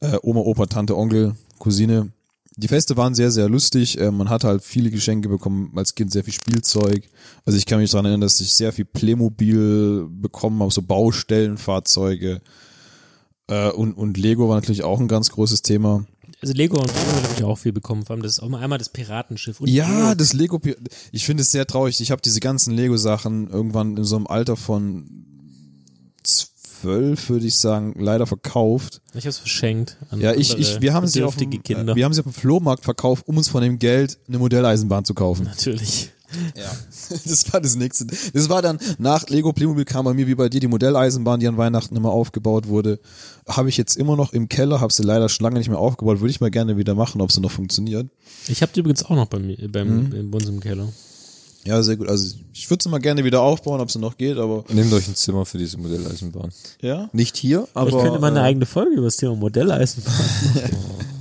S1: Äh, Oma, Opa, Tante, Onkel, Cousine. Die Feste waren sehr, sehr lustig. Äh, man hat halt viele Geschenke bekommen, als Kind sehr viel Spielzeug. Also ich kann mich daran erinnern, dass ich sehr viel Playmobil bekommen habe, so Baustellenfahrzeuge. Äh, und, und Lego war natürlich auch ein ganz großes Thema.
S3: Also Lego und Lego habe ich auch viel bekommen. Vor allem das ist auch mal einmal das Piratenschiff. Und
S1: Ja, das Lego, ich finde es sehr traurig. Ich habe diese ganzen Lego-Sachen irgendwann in so einem Alter von zwölf, würde ich sagen, leider verkauft.
S3: Ich habe es verschenkt. An
S1: Ja, ich, ich, wir haben sie auf dem,
S3: Kinder.
S1: wir haben sie auf dem Flohmarkt verkauft, um uns von dem Geld eine Modelleisenbahn zu kaufen.
S3: Natürlich.
S1: Ja, <laughs> das war das nächste. Das war dann nach Lego Playmobil kam bei mir wie bei dir die Modelleisenbahn, die an Weihnachten immer aufgebaut wurde. Habe ich jetzt immer noch im Keller, habe sie leider schon lange nicht mehr aufgebaut. Würde ich mal gerne wieder machen, ob sie noch funktioniert.
S3: Ich habe die übrigens auch noch bei mir, beim,
S1: Mhm.
S3: bei uns im Keller.
S1: Ja, sehr gut. Also ich würde sie mal gerne wieder aufbauen, ob sie noch geht, aber
S2: Nehmt euch ein Zimmer für diese Modelleisenbahn.
S1: ja.
S2: Nicht hier, aber.
S3: ich könnte mal eine
S2: äh,
S3: eigene Folge über das Thema Modelleisenbahn. <laughs>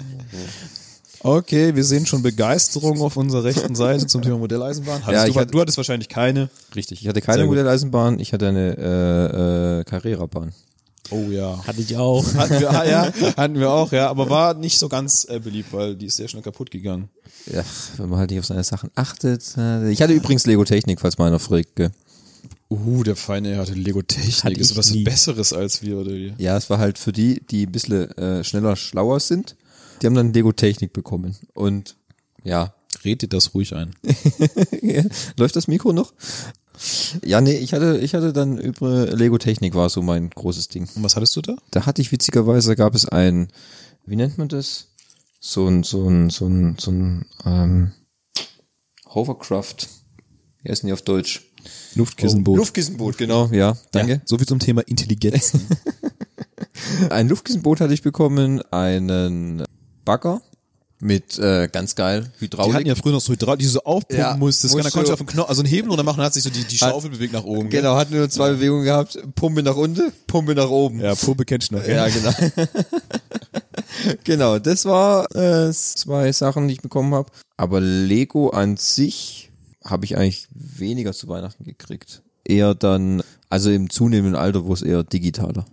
S1: Okay, wir sehen schon Begeisterung auf unserer rechten Seite zum Thema Modelleisenbahn. Hattest
S2: Ja,
S1: du,
S2: hatte-
S1: du hattest wahrscheinlich keine.
S2: Richtig, ich hatte keine. Modelleisenbahn, ich hatte eine äh, äh, Carrera-Bahn.
S1: Oh ja.
S3: Hatte ich auch. <laughs>
S1: Hatten wir, ah, ja, hatten wir auch, ja, aber war nicht so ganz äh, beliebt, weil die ist sehr schnell kaputt gegangen.
S2: Ja, wenn man halt nicht auf seine Sachen achtet. Äh, ich hatte übrigens Lego Technik, falls mal einer fragt. gell.
S1: Uh, der Feine hatte Lego Technik.
S3: Hatte
S1: ist was
S3: nie.
S1: Besseres als wir, oder wie?
S2: Ja, es war halt für die, die ein bisschen äh, schneller, schlauer sind. Die haben dann Lego Technik bekommen. Und ja,
S1: Red dir das ruhig ein. <laughs>
S2: läuft das Mikro noch? Ja, nee, ich hatte, ich hatte dann über Lego Technik war so mein großes Ding.
S1: Und was hattest du da?
S2: Da hatte ich witzigerweise, gab es ein, wie nennt man das? So ein, so ein, so ein, so ein, ähm, Hovercraft. Wie heißen die auf Deutsch?
S1: Luftkissenboot.
S2: Luftkissenboot, genau, ja, danke.
S1: Ja, so viel zum Thema Intelligenz. <laughs>
S2: Ein Luftkissenboot hatte ich bekommen, einen Bagger mit äh, ganz geil
S1: Die
S2: Hydraulik.
S1: hatten ja früher noch so Hydraulik, die du so aufpumpen
S2: Ja,
S1: musstest.
S2: musst
S1: Da konntest
S2: du-
S1: du auf den Knopf, also einen Hebel runter machen, dann hat sich so die, die Schaufel bewegt nach oben.
S2: genau, hatten nur zwei Bewegungen gehabt, Pumpe nach unten, Pumpe nach oben.
S1: Ja, Pumpe kennst du noch.
S2: Ja, genau. <laughs> genau, das war äh, zwei Sachen, die ich bekommen habe. Aber Lego an sich habe ich eigentlich weniger zu Weihnachten gekriegt. Eher dann, also im zunehmenden Alter, wo es eher digitaler.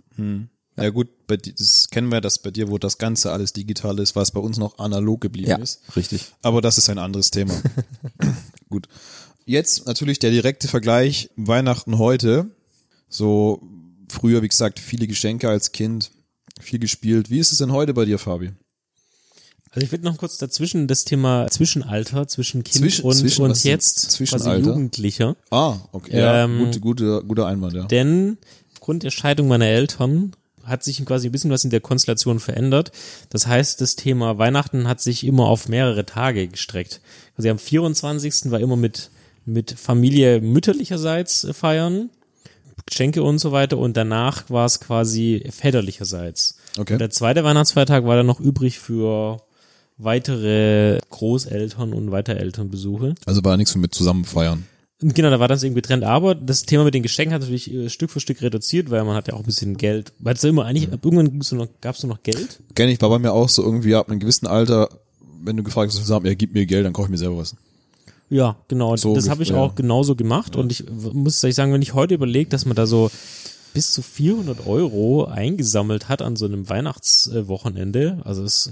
S1: Ja gut, bei, das kennen wir, dass bei dir, wo das Ganze alles digital ist, was bei uns noch analog geblieben ist.
S2: richtig.
S1: Aber das ist ein anderes Thema. <laughs> gut. Jetzt natürlich der direkte Vergleich Weihnachten heute. So früher, wie gesagt, viele Geschenke als Kind, viel gespielt. Wie ist es denn heute bei dir, Fabi?
S3: Also ich würde noch kurz dazwischen das Thema Zwischenalter zwischen Kind
S1: Zwischen-
S3: und,
S1: zwischen-
S3: und jetzt quasi? Jugendlicher.
S1: Ah, okay. Ja,
S3: Ähm,
S1: gut, gute, guter Einwand, ja.
S3: Denn aufgrund der Scheidung meiner Eltern hat sich quasi ein bisschen was in der Konstellation verändert. Das heißt, das Thema Weihnachten hat sich immer auf mehrere Tage gestreckt. Also am 24. war immer mit, mit Familie mütterlicherseits äh, feiern, Geschenke und so weiter und danach war es quasi väterlicherseits.
S1: Okay.
S3: Und der zweite Weihnachtsfeiertag war dann noch übrig für weitere Großeltern und Weiterelternbesuche.
S1: Also war nichts mit zusammen feiern.
S3: Genau, da war das irgendwie getrennt. Aber das Thema mit den Geschenken hat natürlich äh, Stück für Stück reduziert, weil man hat ja auch ein bisschen Geld. Weil es immer eigentlich, irgendwann gibt's nur noch, gab's nur noch Geld.
S1: Kenn ich, war bei mir auch so irgendwie ab einem gewissen Alter, wenn du gefragt hast, ja, gib mir Geld, dann kaufe ich mir selber was.
S3: Ja, genau.
S1: So
S3: das habe ich
S1: ungefähr,
S3: auch genauso gemacht. Und ich muss ehrlich sagen, wenn ich heute überlege, dass man da so bis zu 400 Euro eingesammelt hat an so einem Weihnachtswochenende, also es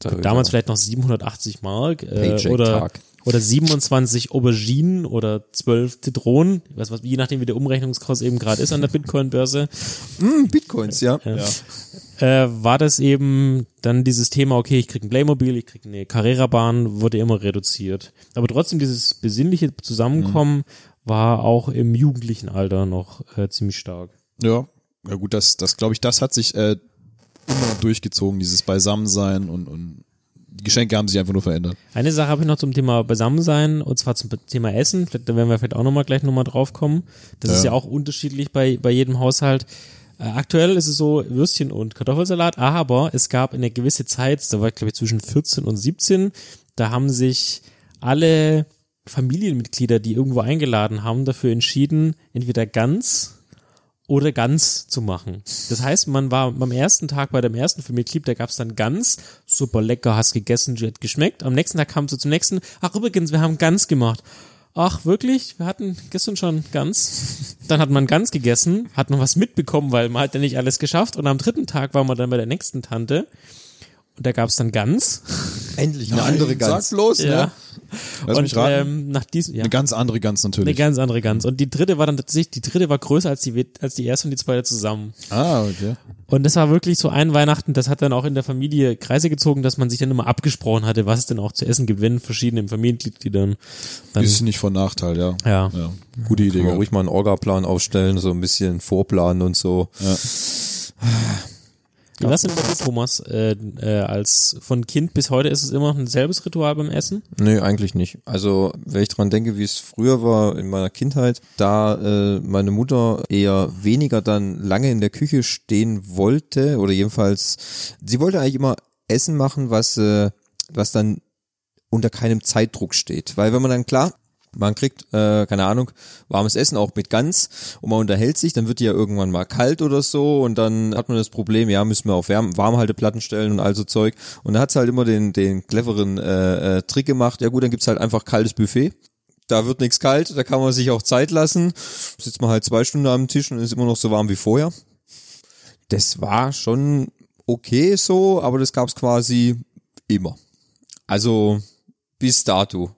S3: damals vielleicht noch 780 Mark äh,
S2: Paycheck
S3: oder
S2: Tag.
S3: Oder 27 Auberginen oder 12 Zitronen, ich weiß was, je nachdem wie der Umrechnungskurs eben gerade ist an der Bitcoin-Börse,
S2: Mm, Bitcoins, ja.
S3: äh, war das eben dann dieses Thema, okay, ich krieg ein Playmobil, ich krieg eine Carrera-Bahn, wurde immer reduziert. Aber trotzdem dieses besinnliche Zusammenkommen war auch im jugendlichen Alter noch äh, ziemlich stark.
S1: Ja, ja gut, das, das glaube ich, das hat sich äh, immer durchgezogen, dieses Beisammensein und, und die Geschenke haben sich einfach nur verändert.
S3: Eine Sache habe ich noch zum Thema Beisammensein und zwar zum Thema Essen. Da werden wir vielleicht auch nochmal gleich nochmal drauf kommen. Das ist
S1: Ja.
S3: ja auch unterschiedlich bei, bei jedem Haushalt. Äh, aktuell ist es so Würstchen und Kartoffelsalat, aber es gab eine gewisse Zeit, da war ich glaube ich zwischen 14 und 17, da haben sich alle Familienmitglieder, die irgendwo eingeladen haben, dafür entschieden, entweder ganz oder Gans zu machen. Das heißt, man war beim ersten Tag bei dem ersten Familienmitglied, da gab's dann Gans, super lecker, hast gegessen, hat geschmeckt. Am nächsten Tag kam sie zum nächsten, ach übrigens, wir haben Gans gemacht. Ach, wirklich? Wir hatten gestern schon Gans. Dann hat man Gans gegessen, hat noch was mitbekommen, weil man hat ja nicht alles geschafft. Und am dritten Tag waren wir dann bei der nächsten Tante. Und da gab's dann Gans.
S2: Endlich eine andere Gans.
S1: Sag bloß,
S3: Ja.
S1: ne? Lass
S3: und
S1: mich raten.
S3: ähm, nach diesem, ja.
S1: Eine ganz andere Gans
S3: Eine
S1: natürlich.
S3: ganz andere Gans. Und die dritte war dann tatsächlich, die dritte war größer als die, als die erste und die zweite zusammen.
S1: ah, okay.
S3: Und das war wirklich so ein Weihnachten, das hat dann auch in der Familie Kreise gezogen, dass man sich dann immer abgesprochen hatte, was es denn auch zu essen gibt, wenn verschiedene Familienmitgliedern dann,
S1: Ist nicht von Nachteil, ja.
S3: ja.
S1: Ja, gute Idee.
S2: Kann man ruhig mal einen Orga-Plan aufstellen, so ein bisschen vorplanen und so. <sighs>
S3: Wie war's denn bei dir, Thomas? Äh, äh, als von Kind bis heute ist es immer noch ein selbes Ritual beim Essen?
S2: Nee, eigentlich nicht. Also, wenn ich dran denke, wie es früher war in meiner Kindheit, da äh, meine Mutter eher weniger dann lange in der Küche stehen wollte, oder jedenfalls, sie wollte eigentlich immer Essen machen, was, äh, was dann unter keinem Zeitdruck steht. Weil wenn man dann klar, man kriegt, äh, keine Ahnung, warmes Essen auch mit Gans und man unterhält sich, dann wird die ja irgendwann mal kalt oder so und dann hat man das Problem, ja, müssen wir auf Wärm Warmhalteplatten stellen und all so Zeug. Und da hat's halt immer den, den cleveren äh, äh, Trick gemacht, ja gut, dann gibt's halt einfach kaltes Buffet. Da wird nichts kalt, da kann man sich auch Zeit lassen. Sitzt man halt zwei Stunden am Tisch und ist immer noch so warm wie vorher. Das war schon okay so, aber das gab's quasi immer. Also bis dato.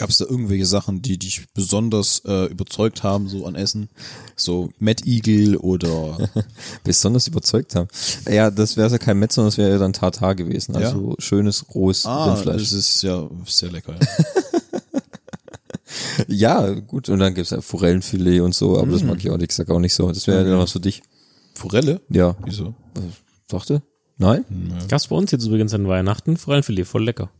S1: Gab es da irgendwelche Sachen, die dich besonders äh, überzeugt haben, so an Essen? So Mad Eagle oder <laughs>
S2: besonders überzeugt haben. Ja, das wäre ja kein Metz, sondern das wäre ja dann Tartar gewesen. Also schönes, rohes
S1: Ah,
S2: Rindfleisch.
S1: das ist ja sehr lecker. Ja. <laughs>
S2: Ja, gut. Und dann gibt's ja Forellenfilet und so, aber das mag ich auch, ich sag auch nicht so. Das wäre ja was für dich.
S1: Forelle?
S2: Ja.
S1: Wieso?
S2: Dachte? Nein?
S3: Gab's bei uns jetzt übrigens an Weihnachten. Forellenfilet, voll lecker.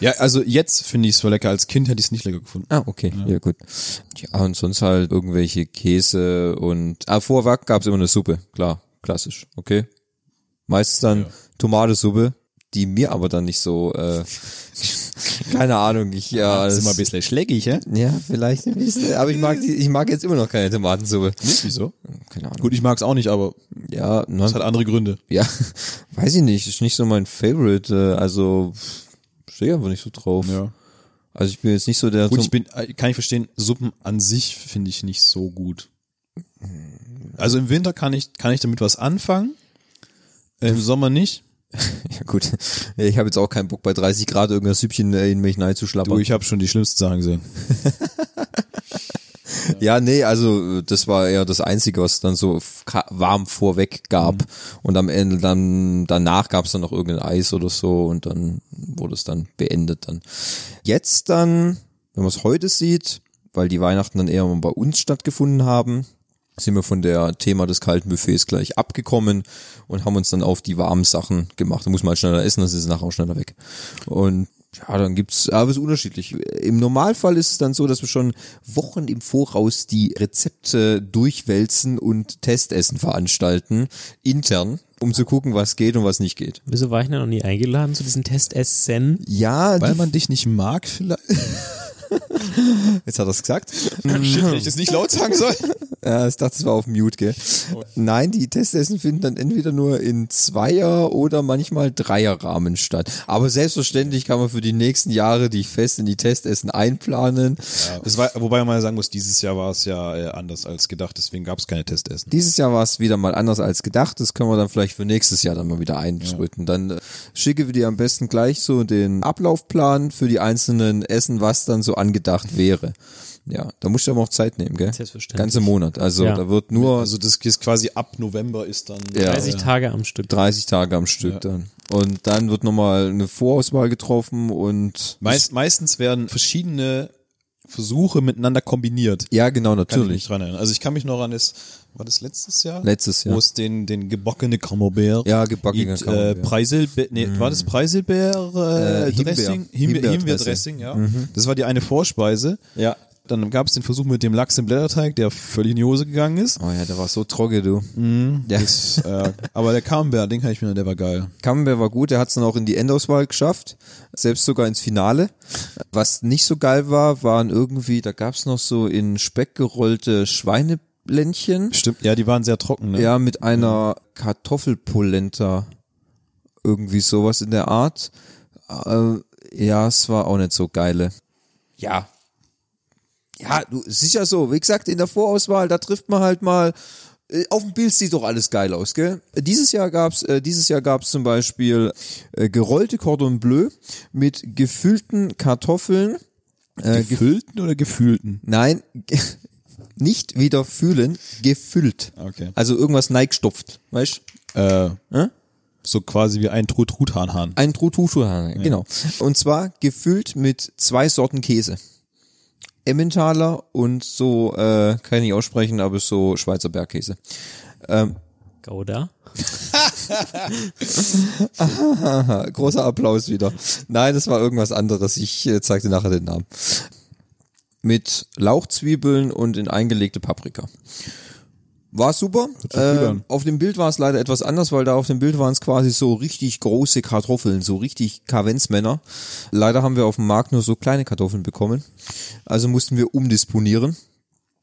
S1: Ja, also jetzt finde ich es voll lecker. Als Kind hätte ich es nicht lecker gefunden.
S2: Ah, okay. Ja. gut. Ja, und sonst halt irgendwelche Käse und ah, Vorweg gab's immer eine Suppe. Klar, klassisch. Okay. Meistens dann Tomatensuppe, die mir aber dann nicht so, äh, <laughs> keine Ahnung, ich, ja,
S1: Das ist
S2: das,
S1: immer ein bisschen schlägig, hä?
S2: ja, vielleicht ein bisschen, aber ich mag die, ich mag jetzt immer noch keine Tomatensuppe.
S1: Nicht, wieso?
S2: Keine Ahnung.
S1: Gut, ich mag es auch nicht, aber
S2: Ja,
S1: es hat andere Gründe.
S2: ja, <laughs> weiß ich nicht, ist nicht so mein Favorite, äh, also, stehe einfach nicht so drauf.
S1: Ja.
S2: Also ich bin jetzt nicht so der,
S1: Gut, ich bin, äh, kann ich verstehen, Suppen an sich finde ich nicht so gut. Also im Winter kann ich, kann ich damit was anfangen. Im Sommer nicht. <laughs>
S2: ja gut, ich habe jetzt auch keinen Bock bei 30 Grad irgendein Süppchen in mich reinzuschlappern.
S1: Du, ich habe schon die schlimmsten Sachen gesehen. <laughs>
S2: Ja, nee, also äh, das war eher das Einzige, was dann so warm vorweg gab.
S1: Mhm.
S2: Und am Ende dann, danach gab es dann noch irgendein Eis oder so und dann wurde es dann beendet dann. Jetzt dann, wenn man es heute sieht, weil die Weihnachten dann eher bei uns stattgefunden haben, sind wir von der Thema des kalten Buffets gleich abgekommen und haben uns dann auf die warmen Sachen gemacht. Da muss man halt schneller essen, dann ist es nachher auch schneller weg. Und ja, dann gibt's, aber es ist unterschiedlich. Im Normalfall ist es dann so, dass wir schon Wochen im Voraus die Rezepte durchwälzen und Testessen veranstalten, intern, um zu gucken, was geht und was nicht geht.
S3: Wieso war ich denn noch nie eingeladen zu diesem Testessen?
S2: Ja,
S1: Weil
S2: die,
S1: man dich nicht mag vielleicht. <laughs>
S2: jetzt hat er es gesagt.
S1: Shit, wenn ich das nicht laut sagen soll. <laughs>
S2: Ja, ich dachte, es war auf Mute, gell? Nein, die Testessen finden dann entweder nur in Zweier- oder manchmal Dreierrahmen statt. Aber selbstverständlich kann man für die nächsten Jahre die fest in die Testessen einplanen.
S1: Das war, wobei man ja sagen muss, dieses Jahr war es ja äh, anders als gedacht, deswegen gab es keine Testessen.
S2: Dieses Jahr war es wieder mal anders als gedacht. Das können wir dann vielleicht für nächstes Jahr dann mal wieder einschritten. Dann äh, schicke wir dir am besten gleich so den Ablaufplan für die einzelnen Essen, was dann so angedacht wäre. Ja, da musst du aber auch Zeit nehmen, gell?
S3: Selbstverständlich.
S2: Ganze Monat. Also
S3: Ja.
S2: da wird nur
S1: Also das ist quasi ab November ist dann.
S2: Ja.
S3: 30 Tage am Stück.
S2: 30 Tage am Stück dann. Und dann wird nochmal eine Vorauswahl getroffen und
S1: Meist, meistens werden verschiedene Versuche miteinander kombiniert.
S2: ja, genau,
S1: Kann ich mich
S2: natürlich.
S1: dran erinnern. Also ich kann mich noch an das, war das letztes Jahr?
S2: Letztes Jahr.
S1: Wo es den, den gebackene Camembert.
S2: Ja, gebackene
S1: mit, Äh,
S2: Camembert. Mhm.
S1: Preiselbeer, nee, war das Preiselbeer, äh,
S2: Äh, Himbeer.
S1: Dressing? Himbeer,
S2: Himbeerdressing.
S1: Himbeerdressing, ja. Das war die eine Vorspeise.
S2: Ja.
S1: Dann gab es den Versuch mit dem Lachs im Blätterteig, der völlig in die Hose gegangen ist.
S2: Oh ja, der war so trocken, du. Ja.
S1: Das, äh, aber der Camembert, den kann ich mir, der war geil.
S2: Camembert war gut, der hat es dann auch in die Endauswahl geschafft, selbst sogar ins Finale. Was nicht so geil war, waren irgendwie, da gab's noch so in Speck gerollte Schweineländchen.
S1: Stimmt, ja, die waren sehr trocken, ne?
S2: Ja, mit einer Kartoffelpolenta. Irgendwie sowas in der Art. Äh, ja, es war auch nicht so geile. Ja. Ja, du, es ist ja so, wie gesagt, in der Vorauswahl, da trifft man halt mal, äh, auf dem Bild sieht doch alles geil aus, gell? Dieses Jahr gab's, äh, dieses Jahr gab's zum Beispiel äh, gerollte Cordon Bleu mit gefüllten Kartoffeln. Äh, ge
S1: Gefüllten oder gefühlten?
S2: Nein, <laughs> nicht wieder fühlen, gefüllt.
S1: Okay.
S2: Also irgendwas neigstopft, weißt
S1: Äh,
S2: Hä?
S1: so quasi wie ein Trut Truthahnhahn.
S2: Ein Trututuhahn, genau. Und zwar gefüllt mit zwei Sorten Käse. Emmentaler und so, äh, kann ich nicht aussprechen, aber so Schweizer Bergkäse.
S3: Gouda.
S2: Aha, <laughs> großer Applaus wieder. Nein, das war irgendwas anderes. Ich äh, zeig dir nachher den Namen. Mit Lauchzwiebeln und in eingelegte Paprika. War super. Äh, auf dem Bild war es leider etwas anders, weil da auf dem Bild waren es quasi so richtig große Kartoffeln, so richtig Kavenzmänner. Leider haben wir auf dem Markt nur so kleine Kartoffeln bekommen. Also mussten wir umdisponieren.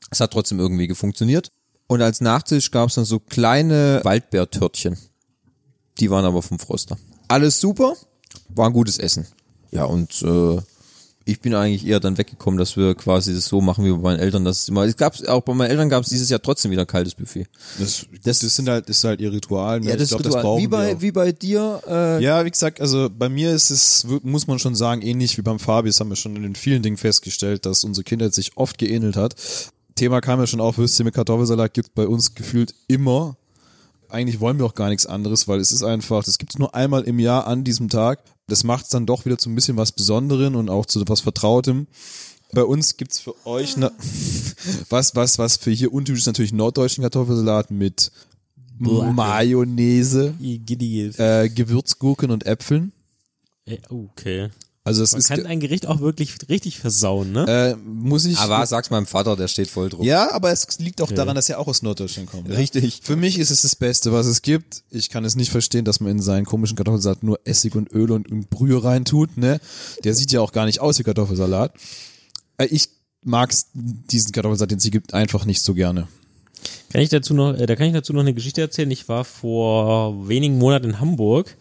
S2: Es hat trotzdem irgendwie funktioniert. Und als Nachtisch gab es dann so kleine Waldbeertörtchen. Die waren aber vom Froster. Alles super, war ein gutes Essen. Ja, und äh, ich bin eigentlich eher dann weggekommen, dass wir quasi das so machen wie bei meinen Eltern. Das immer, es gab auch bei meinen Eltern gab es dieses Jahr trotzdem wieder kaltes Buffet.
S1: Das, das, das sind halt, das ist halt ihr Ritual. Ne?
S2: Ja, das,
S1: ich glaub,
S2: Ritual.
S1: brauchen
S2: wie
S1: wir
S2: bei
S1: auch.
S2: wie bei dir. Äh,
S1: Ja, wie gesagt, also bei mir ist es, muss man schon sagen, ähnlich wie beim Fabi. Das haben wir schon in den vielen Dingen festgestellt, dass unsere Kindheit sich oft geähnelt hat. Thema kam ja schon auf, Würstchen mit Kartoffelsalat gibt bei uns gefühlt immer. Eigentlich wollen wir auch gar nichts anderes, weil es ist einfach, das gibt es nur einmal im Jahr an diesem Tag. Das macht es dann doch wieder zu ein bisschen was Besonderen und auch zu was Vertrautem. Bei uns gibt's für euch ne, <laughs> was, was, was für hier untypisch ist natürlich norddeutschen Kartoffelsalat mit Mayonnaise,
S3: Igidiget.
S1: äh, Gewürzgurken und Äpfeln.
S3: Äh, Okay.
S1: Also es
S3: Man
S1: ist
S3: kann ein Gericht auch wirklich richtig versauen, ne?
S1: äh, muss ich
S2: Aber sag's meinem Vater, der steht voll drauf.
S1: Ja, aber es liegt auch daran, dass er auch aus Norddeutschland kommt.
S2: Richtig.
S1: Für mich ist es das Beste, was es gibt. Ich kann es nicht verstehen, dass man in seinen komischen Kartoffelsalat nur Essig und Öl und, und Brühe reintut. Ne? Der sieht ja auch gar nicht aus wie Kartoffelsalat. Äh, Ich mag diesen Kartoffelsalat, den es hier gibt, einfach nicht so gerne.
S3: Kann ich dazu noch, äh, da kann ich dazu noch eine Geschichte erzählen. Ich war vor wenigen Monaten in Hamburg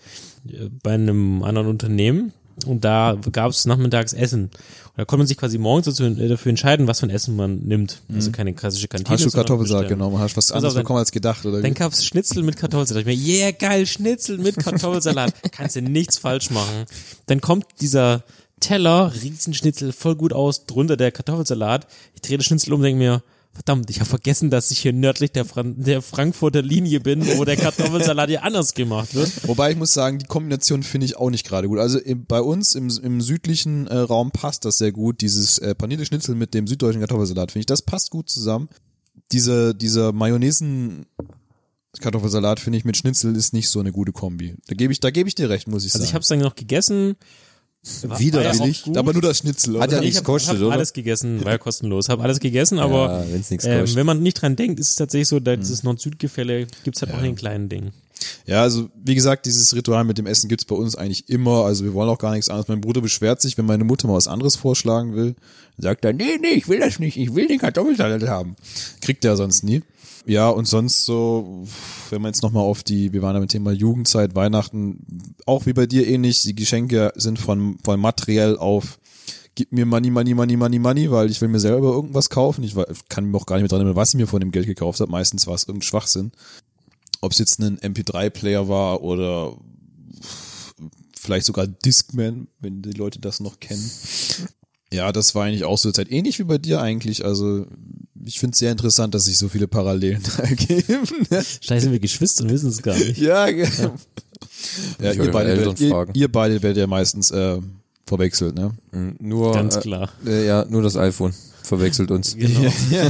S3: äh, bei einem anderen Unternehmen und da gab es nachmittags Essen. Und da konnte man sich quasi morgens äh, dafür entscheiden, was für ein Essen man nimmt. Also keine klassische Kantine.
S1: Mhm. Hast du
S3: bestellen.
S1: genommen? Hast was
S3: Pass
S1: anderes bekommen als gedacht? Oder
S3: Dann
S1: wie?
S3: gab's Schnitzel mit Kartoffelsalat. Ich mir, yeah, geil, Schnitzel mit Kartoffelsalat. <laughs> Kannst du nichts falsch machen. Dann kommt dieser Teller, Riesenschnitzel, voll gut aus, drunter der Kartoffelsalat. Ich drehe das Schnitzel um und denke mir, verdammt, ich habe vergessen, dass ich hier nördlich der, Fran der Frankfurter Linie bin, wo der Kartoffelsalat hier anders gemacht wird.
S1: Wobei ich muss sagen, die Kombination finde ich auch nicht gerade gut. Also im, bei uns im, im südlichen äh, Raum passt das sehr gut. Dieses äh, panierte Schnitzel mit dem süddeutschen Kartoffelsalat finde ich, das passt gut zusammen. Diese, dieser Mayonnaisen Kartoffelsalat finde ich mit Schnitzel ist nicht so eine gute Kombi. Da gebe ich, da gebe ich dir recht, muss ich
S3: Also
S1: sagen.
S3: ich habe es dann noch gegessen. War-
S2: Widerwillig.
S3: war ja
S1: aber nur das Schnitzel.
S2: Hat
S1: oder?
S2: ja nichts
S3: ich habe
S2: kostet,
S3: hab
S2: oder?
S3: alles gegessen, war ja kostenlos. Habe alles gegessen, aber
S2: Ja, kostet.
S3: wenn man nicht dran denkt, ist es tatsächlich so, da
S1: Mhm.
S3: dieses Nord-Süd-Gefälle gibt's halt auch in den kleinen Dingen.
S1: Ja, also wie gesagt, dieses Ritual mit dem Essen gibt's bei uns eigentlich immer. Also wir wollen auch gar nichts anderes. Mein Bruder beschwert sich, wenn meine Mutter mal was anderes vorschlagen will. Sagt er, nee, nee, ich will das nicht. Ich will den Kartoffelsalat haben. Kriegt er sonst nie. Ja, und sonst so, wenn man jetzt nochmal auf die, wir waren ja mit dem Thema Jugendzeit, Weihnachten, auch wie bei dir ähnlich, die Geschenke sind von, von materiell auf gib mir Money, Money, Money, Money, Money, weil ich will mir selber irgendwas kaufen. Ich kann mir auch gar nicht mehr dran erinnern, was ich mir von dem Geld gekauft habe. Meistens war es irgendein Schwachsinn ob es jetzt ein MP3-Player war oder vielleicht sogar Discman, wenn die Leute das noch kennen. Ja, das war eigentlich auch so Zeit. Ähnlich wie bei dir eigentlich. Also ich finde es sehr interessant, dass sich so viele Parallelen <laughs> ergeben.
S3: Sind wir Geschwister und wissen es gar nicht.
S1: ja, ja
S2: Ich
S1: ihr, beide, werdet- ihr, ihr beide werdet ja meistens äh, verwechselt, ne?
S2: Mhm, Nur,
S3: Ganz
S2: äh,
S3: klar.
S2: Äh, ja, nur das iPhone verwechselt uns.
S3: Genau. <laughs>
S1: ja,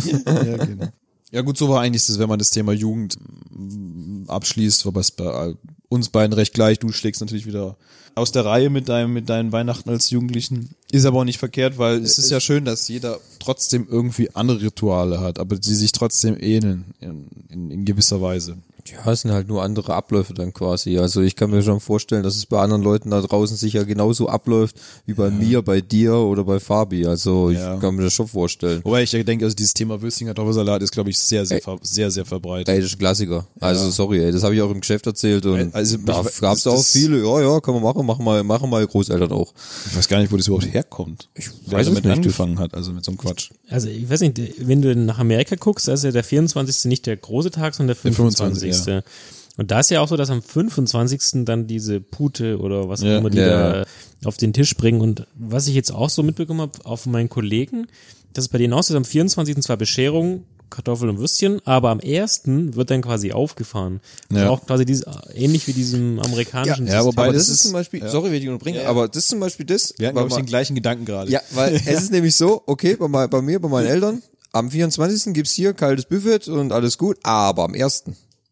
S1: genau. Ja gut, so war eigentlich das, wenn man das Thema Jugend mm, abschließt, wobei es bei uns beiden recht gleich. Du schlägst natürlich wieder aus der Reihe mit deinem mit deinen Weihnachten als Jugendlichen. Ist aber auch nicht verkehrt, weil es ist ja schön, dass jeder trotzdem irgendwie andere Rituale hat, aber die sich trotzdem ähneln in, in, in gewisser Weise.
S2: Ja, es sind halt nur andere Abläufe dann quasi. Also ich kann mir schon vorstellen, dass es bei anderen Leuten da draußen sicher genauso abläuft wie bei mir, bei dir oder bei Fabi. Also
S1: Ja.
S2: ich kann mir das schon vorstellen.
S1: Wobei ich ja denke, also dieses Thema Würstchen Kartoffelsalat ist, glaube ich, sehr, sehr, ver sehr, sehr verbreitet.
S2: Ey, das ist ein Klassiker. Also sorry, ey, das habe ich auch im Geschäft erzählt und
S1: Also,
S2: da gab's
S1: das-
S2: auch viele, ja, ja, kann man machen, machen mal, machen mal Großeltern auch.
S1: Ich weiß gar nicht, wo das überhaupt herkommt. Ich
S2: weiß es
S1: damit
S2: nicht.
S1: angefangen hat, also mit so einem Quatsch.
S3: Also ich weiß nicht, wenn du nach Amerika guckst, da ist ja der 24. nicht der große Tag, sondern der
S1: Der
S3: 25.
S1: 25.,
S3: Und da ist ja auch so, dass am 25. dann diese Pute oder was auch
S1: Ja.
S3: immer die
S2: Ja.
S3: da auf den Tisch bringen. Und was ich jetzt auch so mitbekommen habe auf meinen Kollegen, dass es bei denen auch so ist, am 24. zwar Bescherung, Kartoffel und Würstchen, aber am 1. wird dann quasi aufgefahren. Also
S1: Ja.
S3: auch quasi diese, ähnlich wie diesem amerikanischen
S1: Ja, wobei
S2: aber
S1: das
S2: das, ist
S1: ist-
S2: zum Beispiel, sorry, wenn ich unterbringe, aber das ist zum Beispiel das.
S1: Wir hatten, glaube ich, den gleichen Gedanken gerade.
S2: Ja, weil <laughs> es ist nämlich so, okay, bei, bei mir, bei meinen Eltern, am 24. gibt's hier kaltes Buffet und alles gut, aber am 1.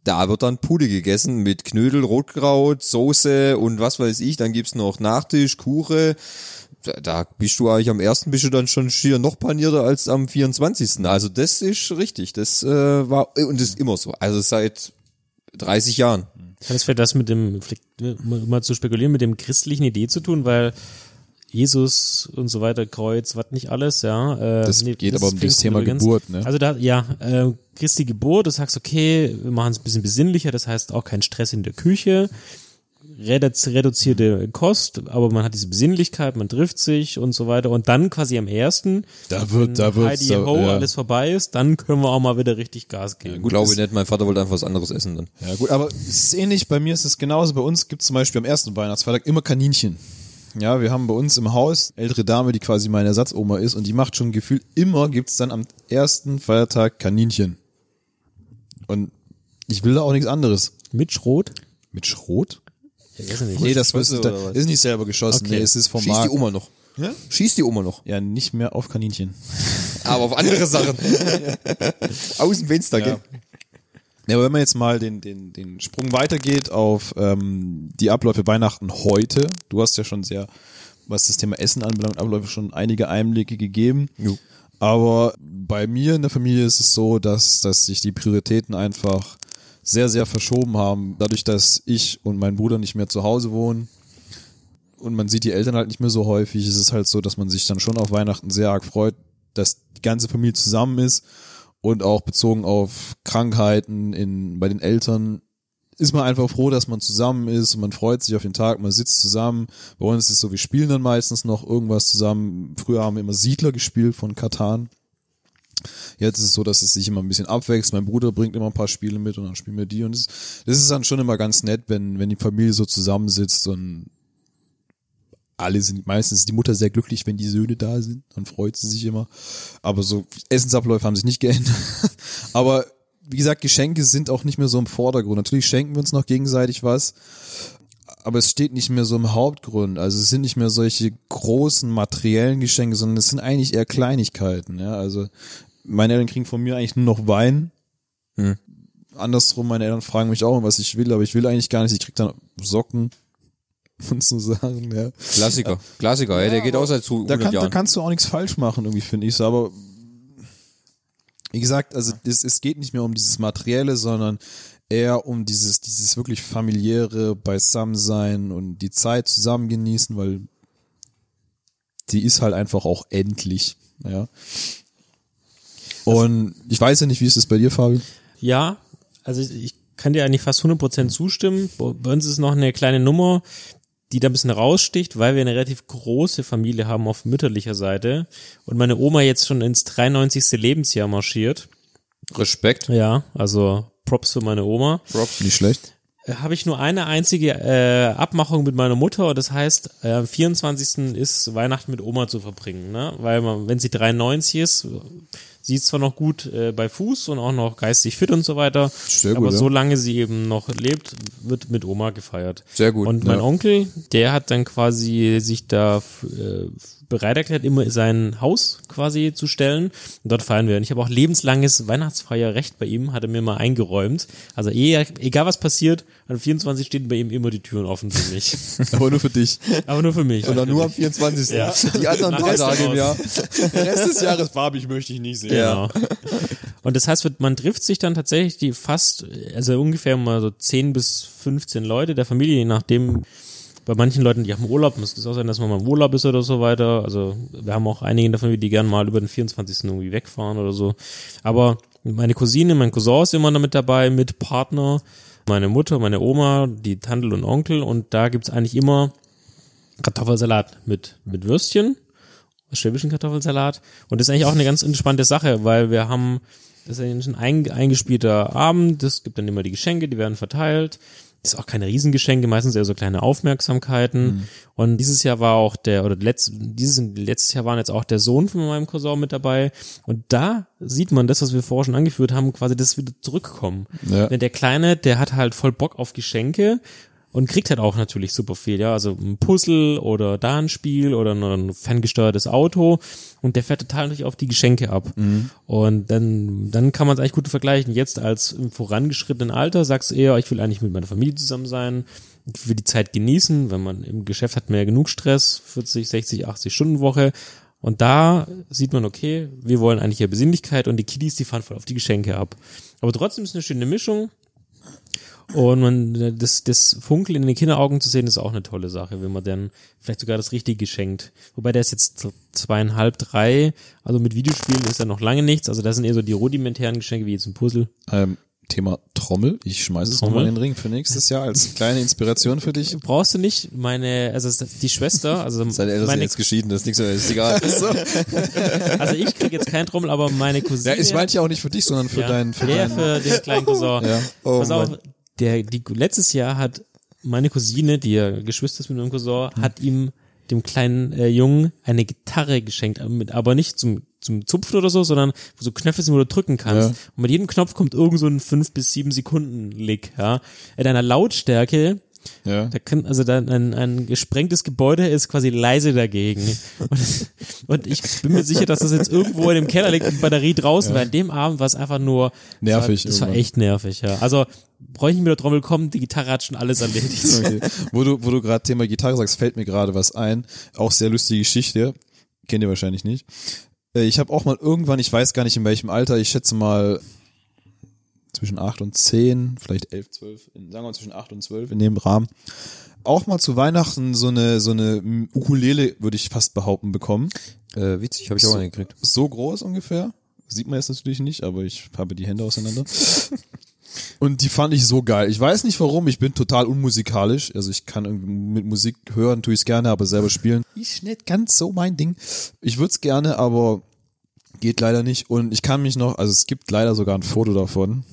S2: Da wird dann Pude gegessen mit Knödel, Rotkraut, Soße und was weiß ich. Dann gibt's noch Nachtisch, Kuche. Da, da bist du eigentlich am 1. bist du dann schon schier noch panierter als am 24. Also das ist richtig. Das äh, war und das ist immer so. Also seit 30 Jahren.
S3: Hat es vielleicht das mit dem, äh, mal zu spekulieren, mit dem christlichen Idee zu tun, weil Jesus und so weiter, Kreuz, was nicht alles, ja. Äh,
S1: Das geht aber
S3: ist
S1: um das Thema
S3: übrigens.
S1: Geburt, ne?
S3: Also da, ja, äh, Christi Geburt, du sagst, okay, wir machen es ein bisschen besinnlicher, das heißt auch kein Stress in der Küche, redu- reduzierte Kost, aber man hat diese Besinnlichkeit, man trifft sich und so weiter und dann quasi am ersten,
S1: Da wird, da wird,
S3: Heidi
S1: da,
S3: Ho,
S1: ja.
S3: alles vorbei ist, dann können wir auch mal wieder richtig Gas geben.
S2: Gut, glaube ich nicht, mein Vater wollte einfach was anderes essen dann.
S1: Ja gut, aber es ist ähnlich, bei mir ist es genauso. Bei uns gibt es zum Beispiel am ersten Weihnachtsfeiertag immer Kaninchen. Ja, wir haben bei uns im Haus ältere Dame, die quasi meine Ersatzoma ist und die macht schon Gefühl, immer gibt's dann am ersten Feiertag Kaninchen. Und ich will da auch nichts anderes.
S3: Mit Schrot?
S1: Mit Schrot?
S3: Ich weiß nicht.
S1: Nee, das
S2: Geschosse
S1: ist, da, ist nicht selber geschossen.
S3: Okay.
S1: Nee, es ist vom
S2: Schießt die
S1: Markt.
S2: Oma noch. Schießt die Oma noch.
S1: Ja, nicht mehr auf Kaninchen. <laughs>
S2: Aber auf andere Sachen. <laughs> Aus dem Fenster,
S1: Ja.
S2: gell?
S1: Ja, aber wenn man jetzt mal den, den, den Sprung weitergeht auf ähm, die Abläufe Weihnachten heute, du hast ja schon sehr, was das Thema Essen anbelangt, Abläufe schon einige Einblicke gegeben.
S2: Jo.
S1: Aber bei mir in der Familie ist es so, dass, dass sich die Prioritäten einfach sehr, sehr verschoben haben. Dadurch, dass ich und mein Bruder nicht mehr zu Hause wohnen und man sieht die Eltern halt nicht mehr so häufig, ist es halt so, dass man sich dann schon auf Weihnachten sehr arg freut, dass die ganze Familie zusammen ist und auch bezogen auf Krankheiten in, bei den Eltern ist man einfach froh, dass man zusammen ist und man freut sich auf den Tag, man sitzt zusammen. Bei uns ist es so, wir spielen dann meistens noch irgendwas zusammen. Früher haben wir immer Siedler gespielt von Katan. Jetzt ist es so, dass es sich immer ein bisschen abwechselt. Mein Bruder bringt immer ein paar Spiele mit und dann spielen wir die. Und das ist dann schon immer ganz nett, wenn, wenn die Familie so zusammensitzt und alle sind, meistens ist die Mutter sehr glücklich, wenn die Söhne da sind. Dann freut sie sich immer. Aber so Essensabläufe haben sich nicht geändert. <laughs> Aber wie gesagt, Geschenke sind auch nicht mehr so im Vordergrund. Natürlich schenken wir uns noch gegenseitig was, aber es steht nicht mehr so im Hauptgrund. Also es sind nicht mehr solche großen materiellen Geschenke, sondern es sind eigentlich eher Kleinigkeiten. Ja, also meine Eltern kriegen von mir eigentlich nur noch Wein.
S2: Hm.
S1: Andersrum, meine Eltern fragen mich auch, was ich will, aber ich will eigentlich gar nicht. Ich krieg dann Socken und so Sachen. Ja.
S2: Klassiker. Klassiker, ja, der geht auch seit zu
S1: Da,
S2: 100
S1: kann, da
S2: Jahren.
S1: kannst du auch nichts falsch machen, irgendwie finde ich so. Aber wie gesagt, also es, es geht nicht mehr um dieses Materielle, sondern eher um dieses, dieses wirklich familiäre Beisammensein und die Zeit zusammen genießen, weil die ist halt einfach auch endlich, ja. Und ich weiß ja nicht, wie ist es bei dir, Fabi?
S3: Ja, also ich kann dir eigentlich fast 100% zustimmen. Bei uns ist noch eine kleine Nummer, die da ein bisschen raussticht, weil wir eine relativ große Familie haben auf mütterlicher Seite und meine Oma jetzt schon ins 93. Lebensjahr marschiert.
S2: Respekt.
S3: Ja, also Props für meine Oma.
S2: Props.
S1: Nicht schlecht.
S3: Äh, Habe ich nur eine einzige äh, Abmachung mit meiner Mutter. Das heißt, äh, am 24. ist Weihnachten mit Oma zu verbringen, ne? Weil man, wenn sie 93 ist, sie ist zwar noch gut äh, bei Fuß und auch noch geistig fit und so weiter,
S1: Sehr gut,
S3: aber
S1: ja.
S3: solange sie eben noch lebt, wird mit Oma gefeiert.
S2: Sehr gut.
S3: Und mein
S1: Ja.
S3: Onkel, der hat dann quasi sich da äh, bereit erklärt, immer sein Haus quasi zu stellen. Und dort feiern wir. Und ich habe auch lebenslanges Weihnachtsfeierrecht bei ihm, hat er mir mal eingeräumt. Also eher, egal was passiert, am 24 stehen bei ihm immer die Türen offen für mich. <laughs>
S1: Aber nur für dich.
S3: Aber nur für mich.
S2: Oder nur am 24.
S3: Ja.
S2: Die anderen drei
S3: Rest
S2: Tage im. Jahr.
S1: Der Rest des Jahres Barbie möchte ich nicht sehen.
S3: Genau. Und das heißt, man trifft sich dann tatsächlich die fast, also ungefähr mal so 10 bis 15 Leute der Familie, je nachdem, bei manchen Leuten, die haben Urlaub, muss es auch sein, dass man mal im Urlaub ist oder so weiter. Also wir haben auch einige Familie, die gern mal über den 24. irgendwie wegfahren oder so. Aber meine Cousine, mein Cousin ist immer noch mit dabei, mit Partner, meine Mutter, meine Oma, die Tante und Onkel und da gibt's eigentlich immer Kartoffelsalat mit, mit Würstchen, schwäbischen Kartoffelsalat. Und das ist eigentlich auch eine ganz entspannte Sache, weil wir haben, das ist eigentlich ein, eingespielter Abend, es gibt dann immer die Geschenke, die werden verteilt. Ist auch keine Riesengeschenke, meistens eher so kleine Aufmerksamkeiten. Und dieses Jahr war auch der, oder letzt, dieses letztes Jahr waren jetzt auch der Sohn von meinem Cousin mit dabei. Und da sieht man das, was wir vorher schon angeführt haben, quasi das wieder zurückkommen.
S1: Ja.
S3: Denn der Kleine, der hat halt voll Bock auf Geschenke und kriegt halt auch natürlich super viel, ja, also ein Puzzle oder da ein Spiel oder ein ferngesteuertes Auto und der fährt total natürlich auf die Geschenke ab. Und dann, dann kann man es eigentlich gut vergleichen. Jetzt als im vorangeschrittenen Alter sagst du eher, ich will eigentlich mit meiner Familie zusammen sein, ich will die Zeit genießen, wenn man im Geschäft hat man ja genug Stress, 40, 60, 80 Stunden Woche. Und da sieht man, okay, wir wollen eigentlich ja Besinnlichkeit und die Kiddies, die fahren voll auf die Geschenke ab. Aber trotzdem ist es eine schöne Mischung. Und man, das, das Funkeln in den Kinderaugen zu sehen, ist auch eine tolle Sache, wenn man dann vielleicht sogar das Richtige geschenkt. Wobei der ist jetzt zweieinhalb, drei, also mit Videospielen ist ja noch lange nichts. Also das sind eher so die rudimentären Geschenke, wie jetzt ein Puzzle.
S1: Ähm, Thema Trommel. Ich schmeiße es nochmal in den Ring für nächstes Jahr als kleine Inspiration für dich.
S3: Brauchst du nicht, meine, also die Schwester, also
S2: Seine Eltern sind
S3: meine,
S2: jetzt geschieden, das ist nichts mehr, ist egal. <laughs>
S3: also ich krieg jetzt keinen Trommel, aber meine Cousine.
S1: Ja, ich meinte ja auch nicht für dich, sondern für
S3: ja,
S1: deinen, für
S3: der
S1: deinen.
S3: für den kleinen Cousin.
S1: Ja.
S2: Oh
S3: Pass auf. Der, die, letztes Jahr hat meine Cousine, die ja Geschwister ist mit meinem Cousin, hat ihm, dem kleinen äh, Jungen, eine Gitarre geschenkt, aber nicht zum, zum Zupfen oder so, sondern wo so Knöpfe sind, wo du drücken kannst.
S1: Ja.
S3: Und mit jedem Knopf kommt irgend so ein fünf bis sieben Sekunden Lick, ja. In einer Lautstärke,
S1: Ja.
S3: Da kann, also dann ein, ein gesprengtes Gebäude ist quasi leise dagegen. Und, und ich bin mir sicher, dass das jetzt irgendwo in dem Keller liegt, die Batterie draußen, weil an dem Abend war es einfach nur
S1: Nervig
S3: Das war, das war echt nervig, ja. Also brauche ich mit der Trommel kommen, die Gitarre hat schon alles erledigt. <laughs>
S1: Okay. wo du, wo du gerade Thema Gitarre sagst, fällt mir gerade was ein. Auch sehr lustige Geschichte. Kennt ihr wahrscheinlich nicht. Äh, Ich habe auch mal irgendwann, ich weiß gar nicht in welchem Alter, ich schätze mal zwischen acht und zehn, vielleicht elf, zwölf, in, sagen wir mal zwischen acht und zwölf in dem Rahmen, auch mal zu Weihnachten so eine so eine Ukulele, würde ich fast behaupten, bekommen.
S2: Äh, witzig, habe ich auch einen gekriegt.
S1: So groß ungefähr. Sieht man jetzt natürlich nicht, aber ich habe die Hände auseinander. <laughs> Und die fand ich so geil. Ich weiß nicht warum, ich bin total unmusikalisch. Also ich kann irgendwie mit Musik hören, tue ich gerne, aber selber spielen. Ist nicht ganz so mein Ding. Ich würde es gerne, aber geht leider nicht. Und ich kann mich noch, also es gibt leider sogar ein Foto davon.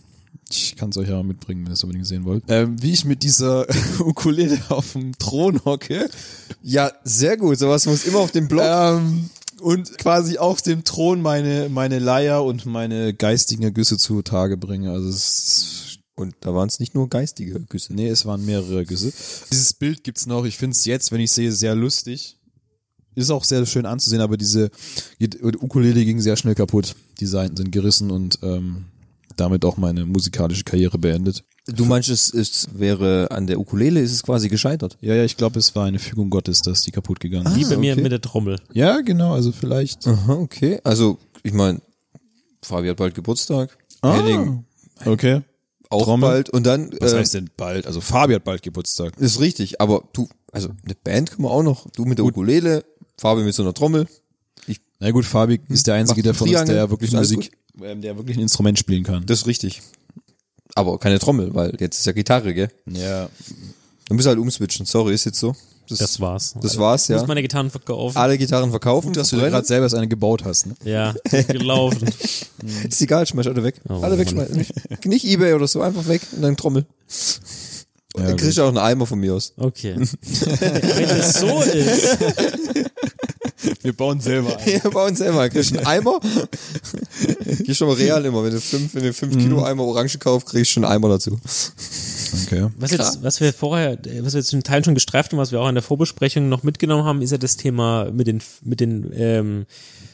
S1: Ich kann es euch ja mitbringen, wenn ihr es unbedingt sehen wollt. Ähm, wie ich mit dieser <laughs> Ukulele auf dem Thron hocke.
S2: Ja, sehr gut. Sowas muss immer auf dem Blog.
S1: Ähm, und quasi auf dem Thron meine, meine Leier und meine geistigen Ergüsse zutage bringe. Also es
S2: Und da waren es nicht nur geistige Güsse.
S1: nee, es waren mehrere Ergüsse. Dieses Bild gibt's noch. Ich finde es jetzt, wenn ich sehe, sehr lustig. Ist auch sehr schön anzusehen, aber diese die Ukulele ging sehr schnell kaputt. Die Seiten sind gerissen und ähm, damit auch meine musikalische Karriere beendet.
S2: Du meinst, es, es wäre an der Ukulele ist es quasi gescheitert.
S1: Ja, ja, ich glaube, es war eine Fügung Gottes, dass die kaputt gegangen ist.
S3: Wie bei mir
S2: okay.
S3: mit der Trommel.
S1: Ja, genau, also vielleicht.
S2: Aha, okay. Also, ich meine, Fabi hat bald Geburtstag.
S1: Ah,
S2: Henning
S1: okay.
S2: auch
S1: Trommel.
S2: bald. Und dann,
S1: Was
S2: äh,
S1: heißt denn bald? Also Fabi hat bald Geburtstag.
S2: ist richtig, aber du, also eine Band können wir auch noch. Du mit der Ukulele, Fabi mit so einer Trommel.
S1: Na gut, Fabi ist der Einzige,
S2: Macht
S1: der von uns, der wirklich
S2: ist alles
S1: Musik, ähm, der wirklich ein Instrument spielen kann.
S2: Das ist richtig. Aber keine Trommel, weil jetzt ist ja Gitarre, gell?
S1: Ja.
S2: Du musst halt umswitchen. Sorry, ist jetzt so.
S3: Das war's.
S2: Das war's,
S3: Ich
S2: ja.
S3: muss meine Gitarren verkaufen.
S2: Alle Gitarren verkaufen.
S1: Dass du gerade selber eine gebaut hast, ne?
S3: Ja, <laughs> gelaufen.
S2: Ist egal, schmeiß alle weg.
S3: Oh,
S2: alle wegschmeißen. Nicht, nicht Ebay oder so, einfach weg und dann Trommel.
S1: Ja,
S2: dann kriegst du auch einen Eimer von mir aus.
S3: Okay. <laughs> Wenn es so ist,
S1: Wir bauen selber ein.
S2: Bei uns selber. Kriegst du einen Eimer. <laughs> Geh schon mal real immer. Wenn du fünf, wenn du fünf Kilo Eimer Orange kaufst, kriegst du schon einen Eimer dazu.
S1: Okay.
S3: was jetzt, was wir vorher, was wir jetzt zum Teil schon gestreift haben, was wir auch in der Vorbesprechung noch mitgenommen haben, ist ja das Thema mit den, mit den ähm,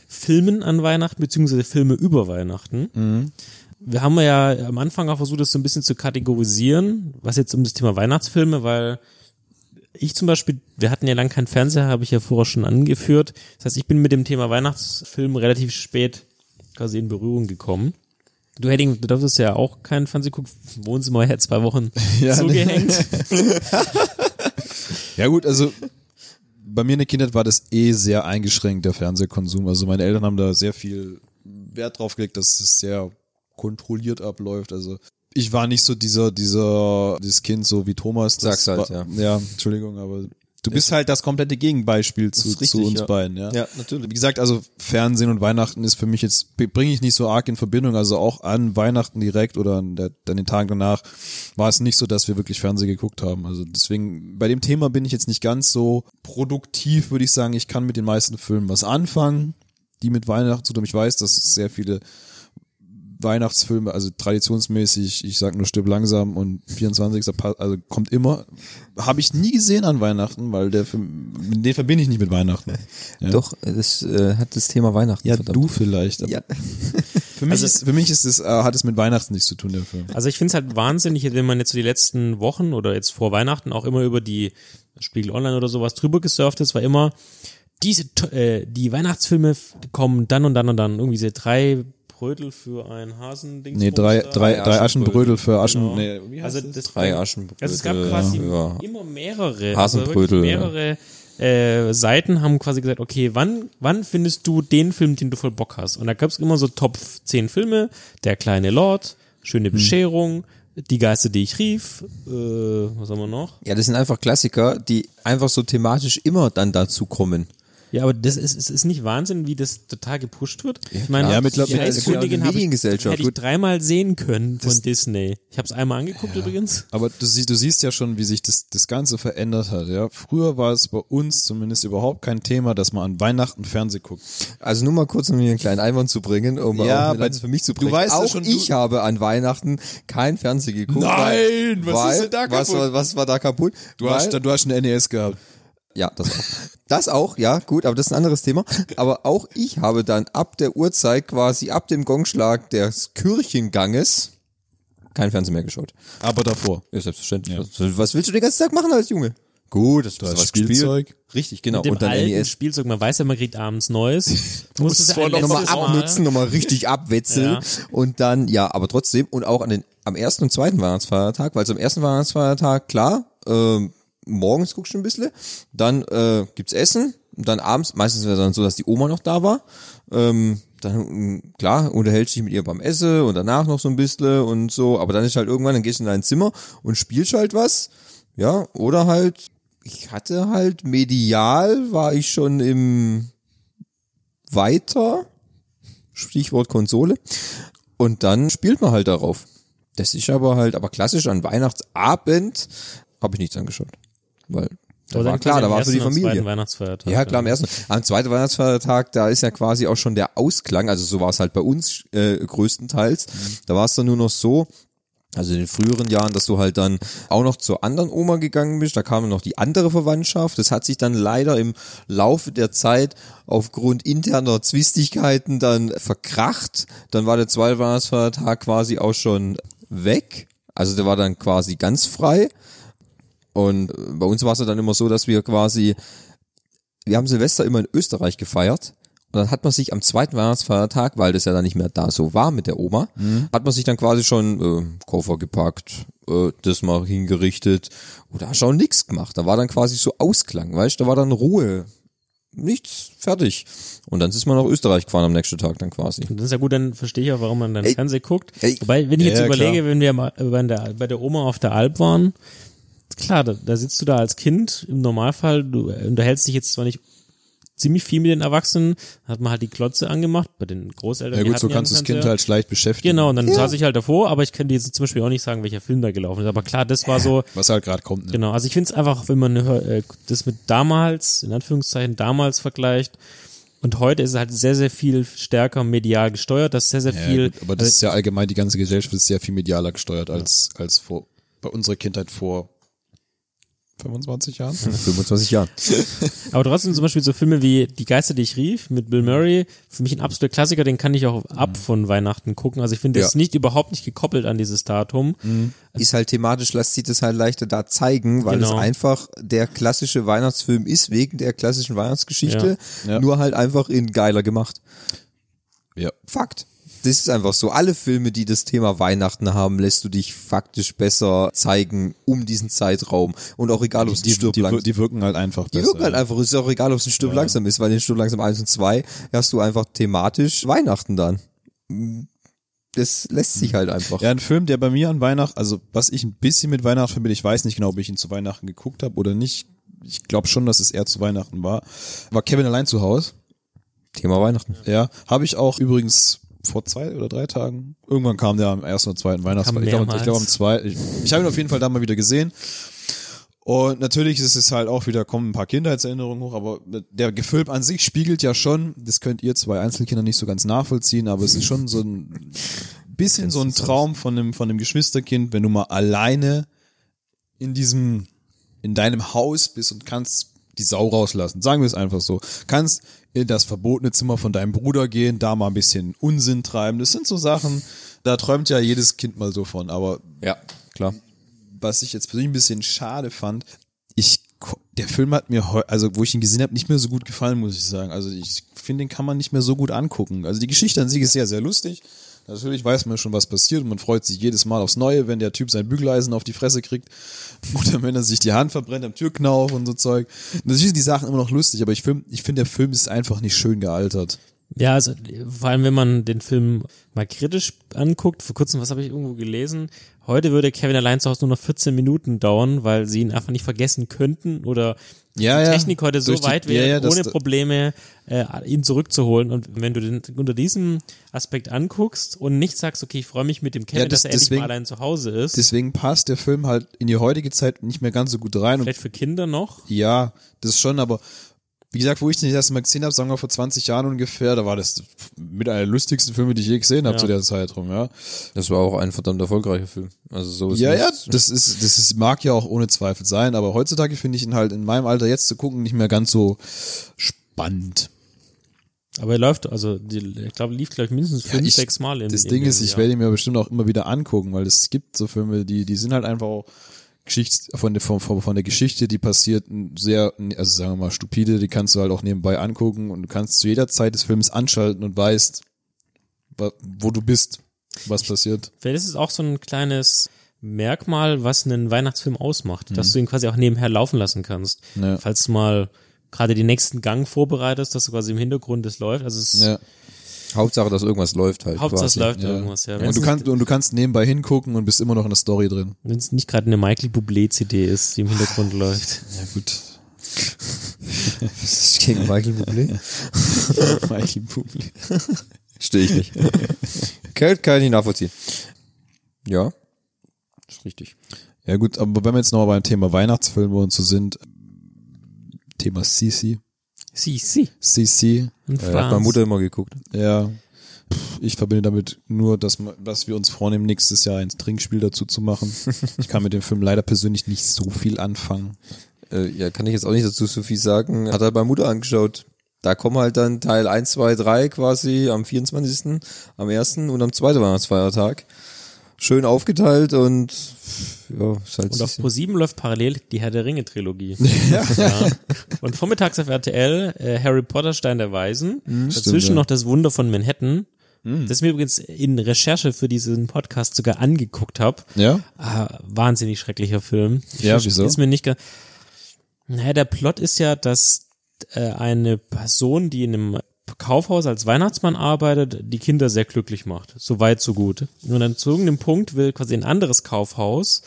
S3: Filmen an Weihnachten, beziehungsweise Filme über Weihnachten. Wir haben ja am Anfang auch versucht, das so ein bisschen zu kategorisieren, was jetzt um das Thema Weihnachtsfilme, weil ich zum Beispiel, wir hatten ja lang keinen Fernseher, habe ich ja vorher schon angeführt. Das heißt, ich bin mit dem Thema Weihnachtsfilm relativ spät quasi in Berührung gekommen. Du Hedding, du darfst ja auch keinen Fernsehen gucken, Wohnzimmer her zwei Wochen <laughs>
S1: Ja,
S3: zugehängt. <laughs>
S1: Ja gut, also bei mir in der Kindheit war das eh sehr eingeschränkt, der Fernsehkonsum. Also meine Eltern haben da sehr viel Wert drauf gelegt, dass es sehr kontrolliert abläuft. Also ich war nicht so dieser, dieser, dieses Kind, so wie Thomas. Das
S2: Sag's halt,
S1: war, ja. Entschuldigung, aber du bist halt das komplette Gegenbeispiel zu,
S2: richtig,
S1: zu uns
S2: ja.
S1: beiden, ja.
S2: Ja, natürlich.
S1: Wie gesagt, also Fernsehen und Weihnachten ist für mich jetzt, bringe ich nicht so arg in Verbindung. Also auch an Weihnachten direkt oder an, der, an den Tagen danach war es nicht so, dass wir wirklich Fernsehen geguckt haben. Also deswegen, bei dem Thema bin ich jetzt nicht ganz so produktiv, würde ich sagen. Ich kann mit den meisten Filmen was anfangen, die mit Weihnachten zu tun. Ich weiß, dass es sehr viele Weihnachtsfilme, also traditionsmäßig, ich sag nur Stirb langsam und 24. Pa- also kommt immer. Habe ich nie gesehen an Weihnachten, weil der Film, den verbinde ich nicht mit Weihnachten. Ja. <laughs>
S2: Doch, das äh, hat das Thema Weihnachten.
S1: Ja,
S2: verdammt.
S1: du vielleicht.
S2: Ja. <laughs>
S1: Für mich ist, für mich ist es, äh, hat es mit Weihnachten nichts zu tun, der Film.
S3: Also ich finde es halt wahnsinnig, wenn man jetzt so die letzten Wochen oder jetzt vor Weihnachten auch immer über die Spiegel Online oder sowas drüber gesurft ist, war immer diese äh, die Weihnachtsfilme kommen dann und dann und dann irgendwie diese drei Brödel für ein Hasen Ding.
S1: Nee, drei, drei, drei Aschenbrödel für Aschen.
S3: Genau.
S1: Nee, wie heißt
S3: Also
S1: das?
S3: das
S2: Drei Aschenbrödel.
S3: Also es gab quasi
S2: ja.
S3: immer mehrere
S2: Hasenbrödel,
S3: also wirklich mehrere äh, Seiten haben quasi gesagt, okay, wann wann findest du den Film, den du voll Bock hast? Und da gab es immer so Top 10 Filme, Der kleine Lord, Schöne Bescherung, Die Geister, die ich rief, äh, was haben wir noch?
S2: Ja, das sind einfach Klassiker, die einfach so thematisch immer dann dazu kommen.
S3: Ja, aber das ist, es ist nicht Wahnsinn, wie das total gepusht wird. Ich meine,
S1: Ja, mittlerweile-
S3: die Eiskönigin habe ich,
S2: Mediengesellschaft.
S3: hätte ich dreimal sehen können von Disney. Ich habe es einmal angeguckt übrigens.
S1: Aber du, sie, du siehst ja schon, wie sich das, das Ganze verändert hat. Ja, früher war es bei uns zumindest überhaupt kein Thema, dass man an Weihnachten Fernsehen guckt.
S2: Also nur mal kurz, um hier einen kleinen Einwand zu bringen, um
S1: Ja,
S2: auch eine für mich zu
S1: du
S2: bringen.
S1: weißt ja
S2: auch
S1: schon, du-
S2: ich habe an Weihnachten kein Fernsehen geguckt.
S1: Nein,
S2: weil,
S1: was
S2: weil,
S1: ist denn da
S2: Was
S1: kaputt?
S2: war, was war da kaputt?
S1: Du
S2: weil,
S1: hast, du hast eine NES gehabt.
S2: Ja, das auch. Das auch, ja, gut, aber das ist ein anderes Thema. Aber auch ich habe dann ab der Uhrzeit quasi ab dem Gongschlag des Kirchenganges kein Fernsehen mehr geschaut.
S1: Aber davor.
S2: Ja, selbstverständlich. Was, was willst du den ganzen Tag machen als Junge? Gut, das, das was
S1: Spielzeug.
S2: gespielt. Richtig, genau.
S3: Mit dem
S2: Und dann
S3: alten
S2: NES.
S3: Spielzeug, man weiß ja, man kriegt abends Neues. <laughs> Du musst es ja ein
S2: Nochmal abnutzen, nochmal <laughs> richtig abwetzeln
S3: Ja.
S2: und dann, ja, aber trotzdem und auch an den, am ersten und zweiten Weihnachtsfeiertag, weil zum ersten Weihnachtsfeiertag, klar, ähm, morgens guckst du ein bisschen, dann äh, gibt's Essen und dann abends, meistens wäre dann so, dass die Oma noch da war, ähm, dann, klar, unterhältst dich mit ihr beim Essen und danach noch so ein bisschen und so, aber dann ist halt irgendwann, dann gehst du in dein Zimmer und spielst halt was, ja, oder halt, ich hatte halt medial, war ich schon im weiter, Stichwort Konsole. Und dann spielt man halt darauf. Das ist aber halt, aber klassisch an Weihnachtsabend habe ich nichts angeschaut. Weil da war klar, da
S3: am
S2: war für die Familie.
S3: zweiten Weihnachtsfeiertag.
S2: Ja, klar, am ersten. Am zweiten Weihnachtsfeiertag, da ist ja quasi auch schon der Ausklang, also so war es halt bei uns äh, größtenteils. Da war es dann nur noch so, also in den früheren Jahren, dass du halt dann auch noch zur anderen Oma gegangen bist, da kam noch die andere Verwandtschaft. Das hat sich dann leider im Laufe der Zeit aufgrund interner Zwistigkeiten dann verkracht. Dann war der zweite Weihnachtsfeiertag quasi auch schon weg. Also der war dann quasi ganz frei. Und äh, bei uns war es ja dann immer so, dass wir quasi, wir haben Silvester immer in Österreich gefeiert. Und dann hat man sich am zweiten Weihnachtsfeiertag, weil das ja dann nicht mehr da so war mit der Oma, hat man sich dann quasi schon äh, Koffer gepackt, äh, das mal hingerichtet oder schon nix gemacht. Da war dann quasi so Ausklang, weißt, da war dann Ruhe, nichts, fertig. Und dann ist man nach Österreich gefahren am nächsten Tag dann quasi.
S3: Das ist ja gut, dann verstehe ich auch, warum man dann
S2: Ey,
S3: Fernsehen guckt.
S2: ey.
S3: Wobei, wenn ich jetzt
S1: ja,
S3: überlege,
S1: klar.
S3: wenn wir mal bei der, bei der Oma auf der Alp waren, klar, da, da sitzt du da als Kind im Normalfall, du unterhältst dich jetzt zwar nicht ziemlich viel mit den Erwachsenen, hat man halt die Klotze angemacht, bei den Großeltern.
S1: Ja gut, so kannst du das Kind halt schlecht beschäftigen.
S3: Genau, und dann saß ich halt davor, aber ich kann dir jetzt zum Beispiel auch nicht sagen, welcher Film da gelaufen ist. Aber klar, das war so,
S1: Was halt gerade kommt. Ne?
S3: Genau, also ich finde es einfach, wenn man äh, das mit damals, in Anführungszeichen damals vergleicht, und heute ist es halt sehr, sehr viel stärker medial gesteuert, dass sehr, sehr
S1: Ja,
S3: viel.
S1: gut, aber das ist ja allgemein, die ganze Gesellschaft ist sehr viel medialer gesteuert als, als vor, bei unserer Kindheit vor 25 Jahren. <laughs>
S2: 25 Jahren. <laughs>
S3: aber trotzdem zum Beispiel so Filme wie Die Geister, die ich rief, mit Bill Murray, für mich ein absoluter Klassiker, den kann ich auch ab von Weihnachten gucken. Also ich finde, der
S2: Ja.
S3: ist nicht überhaupt nicht gekoppelt an dieses Datum.
S2: ist halt thematisch, lässt sich das halt leichter da zeigen, weil
S3: Genau.
S2: es einfach der klassische Weihnachtsfilm ist, wegen der klassischen Weihnachtsgeschichte,
S1: Ja. Ja.
S2: nur halt einfach in geiler gemacht.
S1: Ja.
S2: Fakt. Das ist einfach so. Alle Filme, die das Thema Weihnachten haben, lässt du dich faktisch besser zeigen um diesen Zeitraum. Und auch egal, ob es ein
S1: Die,
S2: Stirb
S1: die,
S2: langsam
S1: die wirken halt einfach
S2: die
S1: besser.
S2: wirken halt einfach. Es ist auch egal, ob es ein Stirb langsam ist, weil in Stirb langsam 1 und 2 hast du einfach thematisch Weihnachten dann. Das lässt sich halt einfach.
S1: Ja, ein Film, der bei mir an Weihnachten, also was ich ein bisschen mit Weihnachten verbinde, ich weiß nicht genau, ob ich ihn zu Weihnachten geguckt habe oder nicht. Ich glaube schon, dass es eher zu Weihnachten war. War Kevin allein zu Hause.
S2: Thema Weihnachten.
S1: Ja, habe ich auch übrigens vor zwei oder drei Tagen. Irgendwann kam der am ersten oder zweiten Weihnachtsfeiertag. Ich glaube, ich glaube am zweiten. Ich, ich habe ihn auf jeden Fall da mal wieder gesehen. Und natürlich ist es halt auch wieder, kommen ein paar Kindheitserinnerungen hoch, aber der Gefilm an sich spiegelt ja schon, das könnt ihr zwei Einzelkinder nicht so ganz nachvollziehen, aber es ist schon so ein bisschen so ein Traum von einem, von einem Geschwisterkind, wenn du mal alleine in diesem, in deinem Haus bist und kannst die Sau rauslassen. Sagen wir es einfach so. Kannst in das verbotene Zimmer von deinem Bruder gehen, da mal ein bisschen Unsinn treiben. Das sind so Sachen, da träumt ja jedes Kind mal so von. Aber
S2: Ja, klar.
S1: was ich jetzt persönlich ein bisschen schade fand, ich der Film hat mir also wo ich ihn gesehen habe nicht mehr so gut gefallen, muss ich sagen. Also ich finde, den kann man nicht mehr so gut angucken. Also die Geschichte an sich ist sehr sehr lustig. Natürlich weiß man schon, was passiert und man freut sich jedes Mal aufs Neue, wenn der Typ sein Bügeleisen auf die Fresse kriegt <laughs> oder wenn er sich die Hand verbrennt am Türknauf und so Zeug. Natürlich sind die Sachen immer noch lustig, aber ich finde, ich finde der Film ist einfach nicht schön gealtert.
S3: Ja, also vor allem, wenn man den Film mal kritisch anguckt, vor kurzem, was habe ich irgendwo gelesen, heute würde Kevin allein zu Hause nur noch 14 Minuten dauern, weil sie ihn einfach nicht vergessen könnten oder
S1: Ja,
S3: die
S1: ja.
S3: Technik heute so
S1: die-
S3: weit
S1: ja,
S3: wäre,
S1: ja,
S3: ohne Probleme äh, ihn zurückzuholen. Und wenn du den unter diesem Aspekt anguckst und nicht sagst, okay, ich freue mich mit dem Kevin,
S1: Ja, das-
S3: dass er endlich
S1: deswegen-
S3: mal allein zu Hause ist,
S1: Deswegen passt der Film halt in die heutige Zeit nicht mehr ganz so gut rein. Und
S3: vielleicht für Kinder noch.
S1: ja, das schon, aber wie gesagt, wo ich den das erste Mal gesehen habe, sagen wir vor 20 Jahren ungefähr, da war das mit einer der lustigsten Filme, die ich je gesehen habe
S3: Ja.
S1: zu der Zeit rum, ja.
S2: Das war auch ein verdammt erfolgreicher Film. Also so ist
S1: Ja, ja, das ist, das ist, mag ja auch ohne Zweifel sein, aber heutzutage finde ich ihn halt in meinem Alter jetzt zu gucken nicht mehr ganz so spannend.
S3: Aber er läuft, also die, ich glaube, lief gleich mindestens fünf,
S1: ich-
S3: sechs Mal im
S1: Das
S3: im
S1: Ding ist,
S3: Jahr.
S1: ich werde ihn mir bestimmt auch immer wieder angucken, weil es gibt so Filme, die, die sind halt einfach auch Geschichts, von der, von, von, der Geschichte, die passiert sehr, also sagen wir mal stupide, die kannst du halt auch nebenbei angucken und du kannst zu jeder Zeit des Films anschalten und weißt, wo du bist, was passiert.
S3: Vielleicht ist es auch so ein kleines Merkmal, was einen Weihnachtsfilm ausmacht,
S1: Mhm.
S3: dass du ihn quasi auch nebenher laufen lassen kannst.
S1: Ja.
S3: Falls du mal gerade den nächsten Gang vorbereitest, dass du quasi im Hintergrund das läuft. Also es ist
S1: Ja.
S2: Hauptsache, dass irgendwas läuft halt.
S3: Hauptsache es läuft
S1: Ja.
S3: irgendwas, ja.
S1: Und du kannst, und du kannst nebenbei hingucken und bist immer noch in der Story drin.
S3: wenn es nicht gerade eine Michael Bublé CD ist, die im Hintergrund <laughs> läuft.
S1: Ja, gut. <laughs>
S2: Das ist gegen Michael Bublé. <laughs>
S1: Michael Bublé.
S2: Stehe ich nicht. kann, kann ich nicht nachvollziehen. Ja. Ist richtig.
S1: Ja gut, aber wenn wir jetzt nochmal beim Thema Weihnachtsfilme und so sind, Thema Sisi,
S3: Sie, sie.
S1: Sisi,
S3: In
S2: Äh, hat meine. Mutter immer geguckt.
S1: ja, pff, ich verbinde damit nur, dass, dass wir uns vornehmen, nächstes Jahr ein Trinkspiel dazu zu machen. <laughs> Ich kann mit dem Film leider persönlich nicht so viel anfangen.
S2: Äh, ja, kann ich jetzt auch nicht dazu so viel sagen. Hat halt meine Mutter angeschaut. Da kommen halt dann Teil 1, 2, 3 quasi am 24., am 1. und am 2. Weihnachtsfeiertag. Schön aufgeteilt und ja, ist halt
S3: Und auf Pro7 läuft parallel die Herr der Ringe Trilogie. <laughs> ja. Und vormittags auf RTL äh, Harry Potter Stein der Weisen. Dazwischen
S1: Stimmt, ja.
S3: noch das Wunder von Manhattan. Das ich mir übrigens in Recherche für diesen Podcast sogar angeguckt habe.
S1: Ja?
S3: Ah, wahnsinnig schrecklicher Film. Ich
S1: Ja, wieso?
S3: Ist mir nicht Naja, der Plot ist ja, dass äh, eine Person, die in einem Kaufhaus als Weihnachtsmann arbeitet, die Kinder sehr glücklich macht. So weit, so gut. Und dann zu irgendeinem Punkt will quasi ein anderes Kaufhaus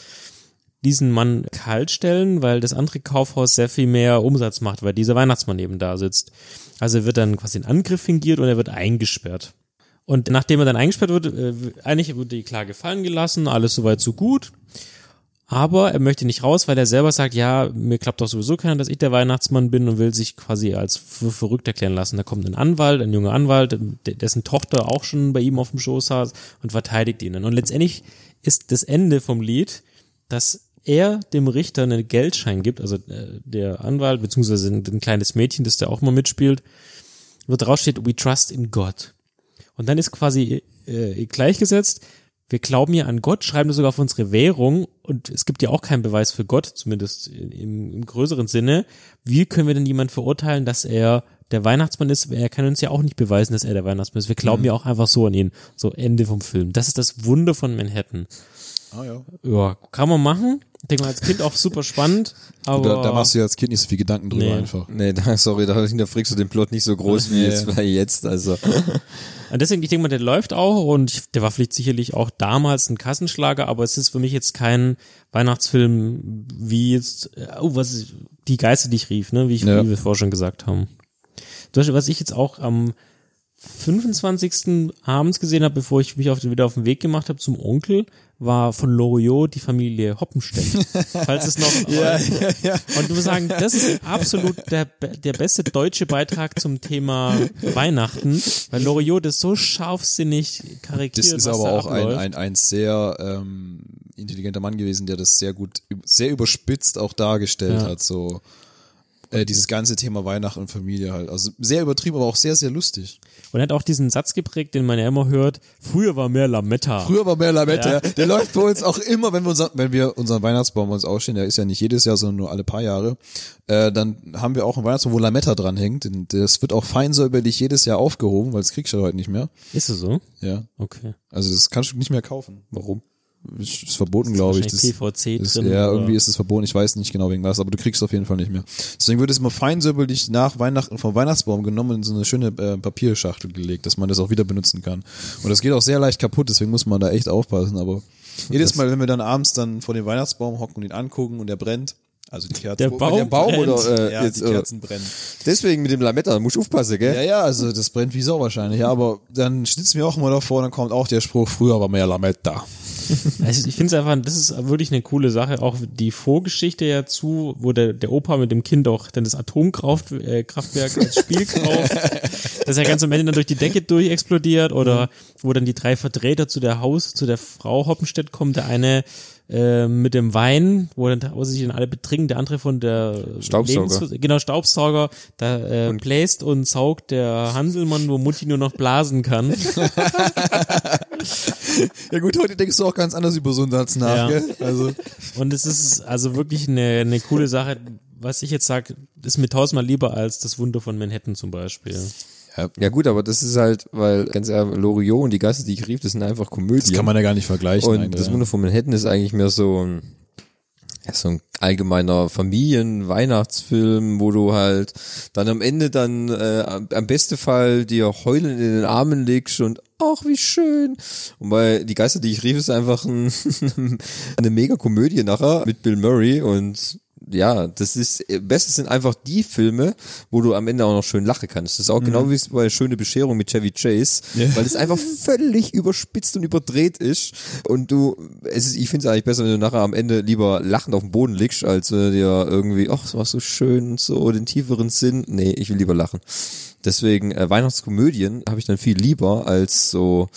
S3: diesen Mann kalt stellen, weil das andere Kaufhaus sehr viel mehr Umsatz macht, weil dieser Weihnachtsmann eben da sitzt. Also wird dann quasi ein Angriff fingiert und er wird eingesperrt. Und nachdem er dann eingesperrt wird, äh, eigentlich wird die Klage fallen gelassen, alles soweit so gut. Aber er möchte nicht raus, weil er selber sagt, ja, mir klappt doch sowieso keiner, dass ich der Weihnachtsmann bin und will sich quasi als verrückt erklären lassen. Da kommt ein Anwalt, ein junger Anwalt, de- dessen Tochter auch schon bei ihm auf dem Schoß saß und verteidigt ihn. Und letztendlich ist das Ende vom Lied, dass er dem Richter einen Geldschein gibt, also äh, der Anwalt, beziehungsweise ein, ein kleines Mädchen, das da auch mal mitspielt, wo drauf steht, we trust in God. Und dann ist quasi äh, gleichgesetzt, wir glauben ja an Gott, schreiben das sogar auf unsere Währung und es gibt ja auch keinen Beweis für Gott, zumindest im, im größeren Sinne. Wie können wir denn jemand verurteilen, dass er der Weihnachtsmann ist? Er kann uns ja auch nicht beweisen, dass er der Weihnachtsmann ist. Wir glauben ja auch einfach so an ihn. So Ende vom Film. Das ist das Wunder von Manhattan.
S1: Ah, ja.
S3: Ja, kann man machen. Ich denke mal als Kind auch super spannend, aber
S1: Da, da machst du ja als Kind nicht so viel Gedanken drüber
S3: Nee.
S1: einfach.
S2: Nee, da, sorry, da hinterfragst du den Plot nicht so groß wie
S1: Nee.
S2: jetzt, weil jetzt, also.
S3: Und deswegen, ich denke mal, der läuft auch und ich- der war vielleicht sicherlich auch damals ein Kassenschlager, aber es ist für mich jetzt kein Weihnachtsfilm wie jetzt, äh, oh, was ist, die Geister, die ich rief, ne, wie, ich,
S1: Ja.
S3: wie wir vorher schon gesagt haben. Zum Beispiel, was ich jetzt auch am 25. abends gesehen habe, bevor ich mich auf, wieder auf den Weg gemacht habe zum Onkel, war von Loriot die Familie Hoppenstedt. <laughs> Falls es noch
S1: ja, <laughs> ja.
S3: und du musst sagen, das ist absolut der, der beste deutsche Beitrag zum Thema Weihnachten, weil Loriot das so scharfsinnig karikiert.
S1: Das ist aber
S3: da
S1: auch ein, ein, ein sehr ähm, intelligenter Mann gewesen, der das sehr gut, sehr überspitzt auch dargestellt
S3: Ja.
S1: hat. So äh, dieses ganze Thema Weihnachten und Familie halt. Also sehr übertrieben, aber auch sehr, sehr lustig.
S3: Und er hat auch diesen Satz geprägt, den man ja immer hört, früher war mehr Lametta.
S1: Früher war mehr Lametta.
S3: Ja.
S1: Der läuft bei uns auch immer, wenn wir, unser, wenn wir unseren Weihnachtsbaum uns ausstehen, der ist ja nicht jedes Jahr, sondern nur alle paar Jahre, äh, dann haben wir auch einen Weihnachtsbaum, wo Lametta dran hängt. Das wird auch fein säuberlich jedes Jahr aufgehoben, weil das kriegst du heute nicht mehr.
S3: Ist es so?
S1: Ja.
S3: Okay.
S1: Also das kannst du nicht mehr kaufen.
S2: Warum?
S1: Ist, ist verboten, glaube ich.
S3: Wahrscheinlich PVC
S1: ist,
S3: drin.
S1: ja,
S3: oder-
S1: irgendwie ist es verboten. Ich weiß nicht genau wegen was, aber du kriegst es auf jeden Fall nicht mehr. Deswegen wird es immer feinsäuberlich nach Weihnachten vom Weihnachtsbaum genommen und in so eine schöne äh, Papierschachtel gelegt, dass man das auch wieder benutzen kann. Und das geht auch sehr leicht kaputt, deswegen muss man da echt aufpassen. Aber jedes Mal, wenn wir dann abends dann vor dem Weihnachtsbaum hocken und ihn angucken und er brennt, also die Kerzen,
S3: Der Baum
S2: der Baum
S3: brennt.
S2: oder äh,
S1: ja,
S2: jetzt,
S1: die
S2: äh,
S1: Kerzen brennen.
S2: deswegen mit dem Lametta, musst du aufpassen, gell?
S1: Ja, ja, also das brennt wie Sau wahrscheinlich. Ja, aber dann sitzen wir auch immer davor und dann kommt auch der Spruch, früher war mehr Lametta. <laughs>
S3: Also ich finde es einfach, das ist wirklich eine coole Sache. Auch die Vorgeschichte ja zu, wo der, der Opa mit dem Kind auch dann das Atomkraftwerk äh, Kraftwerk als Spiel kauft, <laughs> dass er ganz am Ende dann durch die Decke durch explodiert oder wo dann die drei Vertreter zu der Haus, zu der Frau Hoppenstedt kommen, der eine äh, mit dem Wein, wo dann wo sich dann alle betrinken, der andere von der
S2: Staubsauger.
S3: Lebens- genau Staubsauger, da äh, bläst und saugt der Hanselmann, wo Mutti nur noch blasen kann. <laughs>
S1: Ja gut, heute denkst du auch ganz anders über so einen Satz nach,
S3: Ja.
S1: gell? Also
S3: Und es ist also wirklich eine, eine coole Sache. Was ich jetzt sage, ist mir tausendmal lieber als das Wunder von Manhattan zum Beispiel.
S2: Ja gut, aber das ist halt, weil ganz ehrlich, Loriot und die Geister, die ich rief, das sind einfach Komödien.
S1: das kann man ja gar nicht vergleichen.
S2: Und
S1: eigentlich,
S2: das
S1: ja.
S2: Wunder von Manhattan ist eigentlich mehr so ein, ja, so ein allgemeiner Familien-Weihnachtsfilm, wo du halt dann am Ende dann äh, am am besten Fall dir heulend in den Armen legst und ach, wie schön. Und bei Die Geister, die ich rief, ist einfach ein, <laughs> eine mega Komödie nachher mit Bill Murray und ja, das ist, besser sind einfach die Filme, wo du am Ende auch noch schön lachen kannst. Das ist auch genau wie es bei Schöne Bescherung mit Chevy Chase,
S1: Ja.
S2: weil es einfach völlig überspitzt und überdreht ist und du, es ist, ich finde es eigentlich besser, wenn du nachher am Ende lieber lachend auf dem Boden liegst, als äh, dir irgendwie, ach, es war so schön und so, den tieferen Sinn. Nee, ich will lieber lachen. Deswegen äh, Weihnachtskomödien habe ich dann viel lieber als so,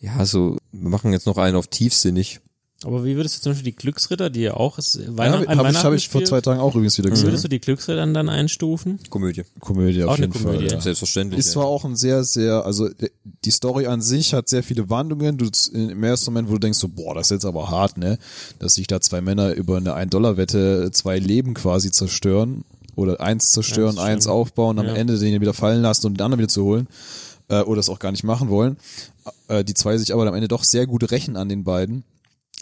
S2: ja, so, wir machen jetzt noch einen auf tiefsinnig.
S3: Aber wie würdest du zum Beispiel die Glücksritter, die ja auch ist,
S1: Ja,
S3: Weihnacht,
S1: habe ich, hab ich vor zwei Tagen auch übrigens wieder
S3: Wie
S1: gesehen.
S3: würdest du die Glücksritter dann einstufen?
S2: Komödie.
S1: Komödie auf
S3: Auch eine
S1: jeden
S3: Komödie.
S1: Fall. Ja.
S2: Selbstverständlich.
S1: Ist zwar auch ein sehr, sehr, also de- die Story an sich hat sehr viele Wandlungen. Du im ersten Moment, wo du denkst so, boah, das ist jetzt aber hart, ne? Dass sich da zwei Männer über eine 1-Dollar-Wette zwei Leben quasi zerstören oder eins zerstören,
S3: Eins
S1: eins aufbauen, am
S3: Ja.
S1: Ende den wieder fallen lassen und den anderen wieder zu holen. Äh, oder es auch gar nicht machen wollen. Äh, die zwei sich aber am Ende doch sehr gut rächen an den beiden.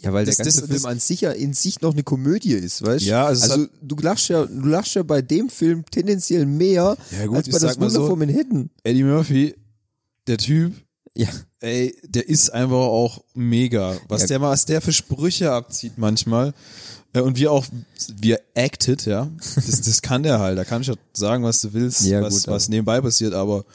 S2: Ja, weil
S1: Das-
S2: der ganze
S1: das-
S2: Film
S1: das-
S2: an sich ja in sich noch eine Komödie ist, weißt
S1: Ja, also
S2: also du lachst ja, du lachst ja bei dem Film tendenziell mehr
S1: Ja, gut,
S2: als bei das
S1: mal
S2: Wunder
S1: so.
S2: von Manhattan.
S1: Eddie Murphy, der Typ,
S2: Ja,
S1: Ey, der ist einfach auch mega. Was
S2: Ja.
S1: der was der für Sprüche abzieht manchmal. Äh, Und wie auch, wie er acted, ja. Das, das kann der halt. Da kann ich ja sagen, was du willst,
S2: Ja,
S1: was,
S2: gut,
S1: was nebenbei passiert, aber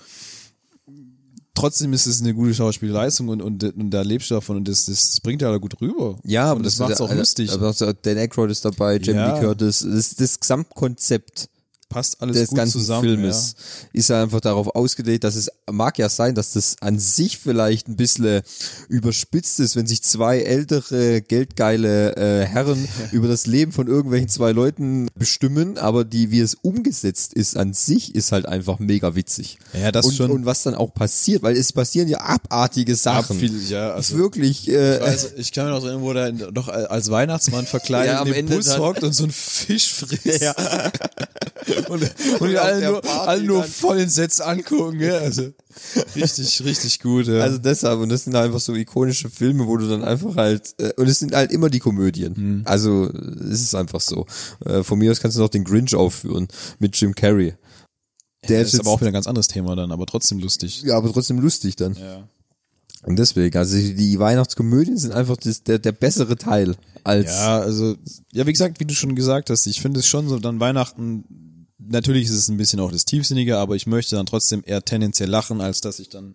S1: trotzdem ist es eine gute Schauspielleistung und, und, und da lebst du davon und das, das bringt ja gut rüber.
S2: ja,
S1: und das, macht's auch lustig.
S2: Aber Dan Aykroyd ist dabei, Jamie
S1: Ja.
S2: Lee Curtis. Das, das Gesamtkonzept
S1: Passt alles
S2: des
S1: gut
S2: ganzen
S1: zusammen.
S2: Filmes ist ja einfach darauf ausgelegt, dass es mag ja sein, dass das an sich vielleicht ein bisschen überspitzt ist, wenn sich zwei ältere, geldgeile äh, Herren <laughs> über das Leben von irgendwelchen zwei Leuten bestimmen, aber die, wie es umgesetzt ist an sich, ist halt einfach mega witzig.
S1: Ja, ja das
S2: und,
S1: schon.
S2: und was dann auch passiert, weil es passieren ja abartige
S1: Ja,
S2: Sachen.
S1: viel, ja, also,
S2: Wirklich, äh,
S1: ich, weiß, ich kann mich noch erinnern, wo der doch als Weihnachtsmann verkleidet
S2: Ja, am Ende
S1: Bus hockt und so einen Fisch frisst.
S2: Ja. <laughs>
S1: und, und die alle nur, alle nur voll entsetzt angucken, gell? Also richtig, richtig gut. Ja.
S2: Also deshalb, und das sind einfach so ikonische Filme, wo du dann einfach halt, äh, und es sind halt immer die Komödien.
S1: Mhm.
S2: Also es ist einfach so. Äh, von mir aus kannst du noch den Grinch aufführen mit Jim Carrey. Der
S1: das
S2: ist
S1: ist aber auch wieder ein ganz anderes Thema dann, aber trotzdem lustig.
S2: ja, aber trotzdem lustig dann.
S1: Ja.
S2: Und deswegen, also die Weihnachtskomödien sind einfach das, der, der bessere Teil als
S1: Ja, also, ja, wie gesagt, wie du schon gesagt hast, ich finde es schon so, dann Weihnachten, natürlich ist es ein bisschen auch das Tiefsinnige, aber ich möchte dann trotzdem eher tendenziell lachen, als dass ich dann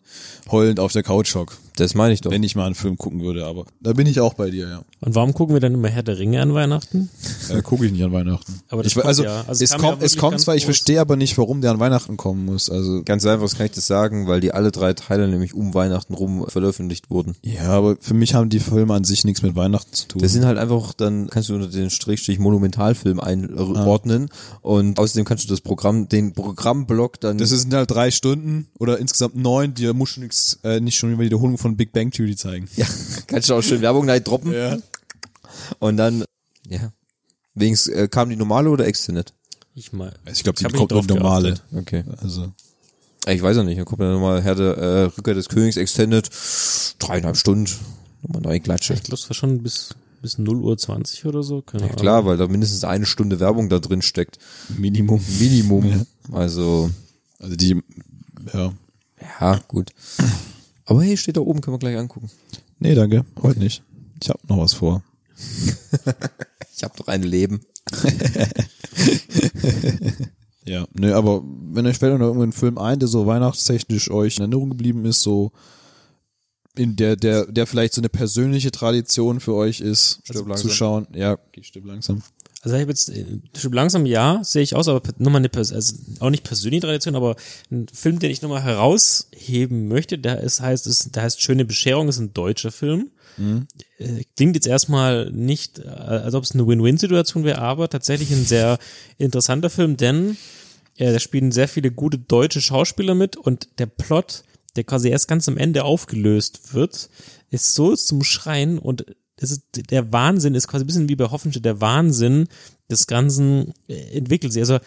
S1: heulend auf der Couch hock,
S2: das meine ich doch.
S1: wenn ich mal einen Film gucken würde, aber da bin ich auch bei dir, ja.
S3: Und warum gucken wir dann immer Herr der Ringe an Weihnachten?
S1: Äh, gucke ich nicht an Weihnachten.
S3: Aber das
S1: ich,
S3: kommt
S1: also,
S3: ja. Also
S1: es
S3: kam ja
S1: kommt, es kommt zwar, ich verstehe aber nicht, warum der an Weihnachten kommen muss, also.
S2: Ganz einfach, das kann ich das sagen, weil die alle drei Teile nämlich um Weihnachten rum veröffentlicht wurden.
S1: Ja, aber für mich haben die Filme an sich nichts mit Weihnachten zu tun.
S2: Das sind halt einfach, dann kannst du unter den Strichstrich Monumentalfilm einordnen und außerdem kannst du das Programm, den Programmblock dann
S1: Das sind halt drei Stunden oder insgesamt neun, die muss schon nix, äh, nicht schon über die Wiederholung von Big Bang Theory zeigen.
S2: Ja, <laughs> kannst du auch schön Werbung rein droppen.
S1: Ja.
S2: Und dann, ja. Wenigstens, äh, kam die normale oder Extended?
S3: Ich mal.
S1: Also ich glaube, die
S3: ich
S1: kommt
S3: drauf
S1: eine normale.
S3: geachtet.
S2: Okay.
S1: Also.
S2: Ich weiß ja nicht, dann kommt ja nochmal Herr der äh, Rückkehr des Königs Extended, dreieinhalb Stunden. Nochmal neue Klatsche.
S3: Ich glaube, es war schon bis, bis 0 Uhr 20 oder so. Keine
S2: Ja,
S3: Ahnung.
S2: klar, weil da mindestens eine Stunde Werbung da drin steckt.
S1: Minimum.
S2: Minimum. Also,
S1: Also die, ja.
S2: ja, gut. Aber hey, steht da oben, können wir gleich angucken.
S1: Nee, danke. Heute nicht. Ich habe noch was vor. <laughs>
S2: Ich habe doch ein Leben. <laughs>
S1: Ja. Nee, aber wenn euch fällt noch irgendein Film ein, der so weihnachtstechnisch euch in Erinnerung geblieben ist, so in der, der, der vielleicht so eine persönliche Tradition für euch ist,
S2: Stirb
S1: zu schauen. Ja, okay, stirb langsam.
S3: Also ich habe jetzt äh, schon langsam ja, sehe ich aus, aber nochmal eine also auch nicht persönliche Tradition, aber ein Film, den ich nochmal herausheben möchte, der ist heißt ist, der heißt Schöne Bescherung, ist ein deutscher Film. Äh, Klingt jetzt erstmal nicht, äh, als ob es eine Win-Win-Situation wäre, aber tatsächlich ein sehr interessanter Film, denn äh, da spielen sehr viele gute deutsche Schauspieler mit und der Plot, der quasi erst ganz am Ende aufgelöst wird, ist so zum Schreien und es ist, der Wahnsinn ist quasi ein bisschen wie bei Hoffenstedt, der Wahnsinn des Ganzen äh, entwickelt sich. Also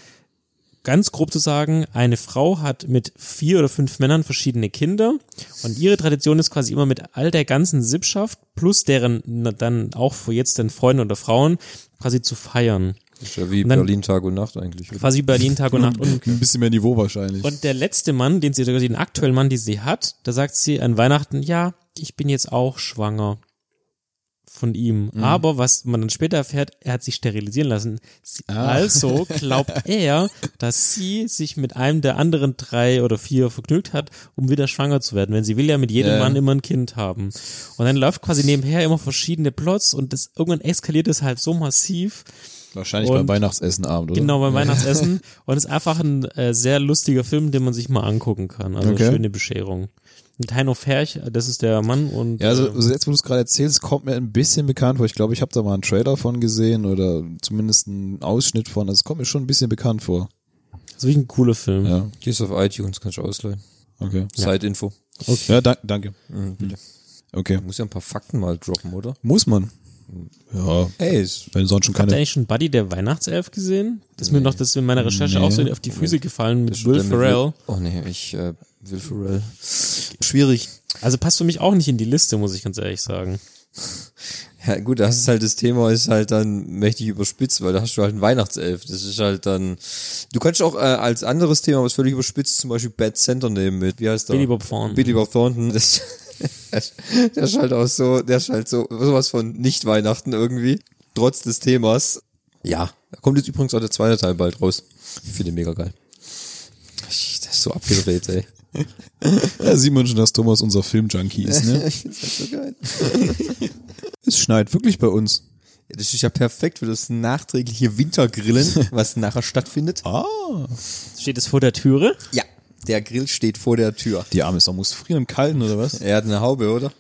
S3: ganz grob zu sagen, eine Frau hat mit vier oder fünf Männern verschiedene Kinder und ihre Tradition ist quasi immer mit all der ganzen Sippschaft plus deren dann auch für jetzt den Freunden oder Frauen quasi zu feiern.
S2: Ist ja wie Berlin Tag und Nacht eigentlich. oder?
S3: Quasi Berlin Tag und Nacht. Und,
S1: Ein bisschen mehr Niveau wahrscheinlich.
S3: und der letzte Mann, den sie, den aktuellen Mann, den sie hat, da sagt sie an Weihnachten, ja, ich bin jetzt auch schwanger von ihm. Aber was man dann später erfährt, er hat sich sterilisieren lassen. Sie, Also glaubt <laughs> er, dass sie sich mit einem der anderen drei oder vier vergnügt hat, um wieder schwanger zu werden. Wenn sie will ja mit jedem
S1: Ja.
S3: Mann immer ein Kind haben. Und dann läuft quasi nebenher immer verschiedene Plots und das irgendwann eskaliert es halt so massiv.
S1: Wahrscheinlich
S3: und-
S1: beim Weihnachtsessenabend, oder?
S3: Genau, beim Weihnachtsessen. <laughs> Und ist einfach ein äh, sehr lustiger Film, den man sich mal angucken kann. Also
S1: Okay.
S3: schöne Bescherung. Mit Heino Ferch, das ist der Mann und
S1: Ja, also,
S3: äh,
S1: also jetzt, wo du es gerade erzählst, kommt mir ein bisschen bekannt vor. Ich glaube, ich habe da mal einen Trailer von gesehen oder zumindest einen Ausschnitt von. Also es kommt mir schon ein bisschen bekannt vor.
S3: ist wirklich ein cooler Film.
S1: Ja,
S2: Gehst auf iTunes, kannst du ausleihen.
S1: okay.
S2: Side-Info.
S1: Ja, da, danke.
S2: Mhm, bitte.
S1: Okay.
S2: Muss ja ein paar Fakten mal droppen, oder?
S1: Muss man. Ja,
S2: Ey, ist
S1: wenn sonst schon
S3: Habt ihr
S1: keine.
S3: eigentlich schon Buddy der Weihnachtself gesehen? Das ist mir noch, das ist in meiner Recherche
S1: Nee.
S3: auch so auf die Füße gefallen mit Will Ferrell.
S2: Oh nee, ich äh, Will Ferrell. Schwierig.
S3: Also passt für mich auch nicht in die Liste, muss ich ganz ehrlich sagen. <laughs>
S2: Ja gut, das ist halt das Thema, ist halt dann mächtig überspitzt, weil da hast du halt einen Weihnachtself. Das ist halt dann. Du kannst auch äh, als anderes Thema, was völlig überspitzt, zum Beispiel Bad Center nehmen mit, wie heißt der?
S3: Billy Bob Thornton.
S2: Billy Bob Thornton. Das, <laughs> der ist halt auch so, der ist halt so sowas von nicht Weihnachten irgendwie, trotz des Themas. Ja, da kommt jetzt übrigens auch der zweite Teil bald raus. Ich finde den mega geil. Ich- Das ist so abgedreht, ey.
S1: Da sieht man schon, dass Thomas unser Film-Junkie ist, ne?
S2: ich <laughs> finde das so geil. <laughs>
S1: es schneit wirklich bei uns.
S2: Ja, das ist ja perfekt für das nachträgliche Wintergrillen, was nachher stattfindet.
S1: Ah.
S3: Steht es vor der Türe?
S2: Ja, der Grill steht vor der Tür.
S1: Die arme Sau muss frieren im Kalten, oder was?
S2: Er hat eine Haube, oder?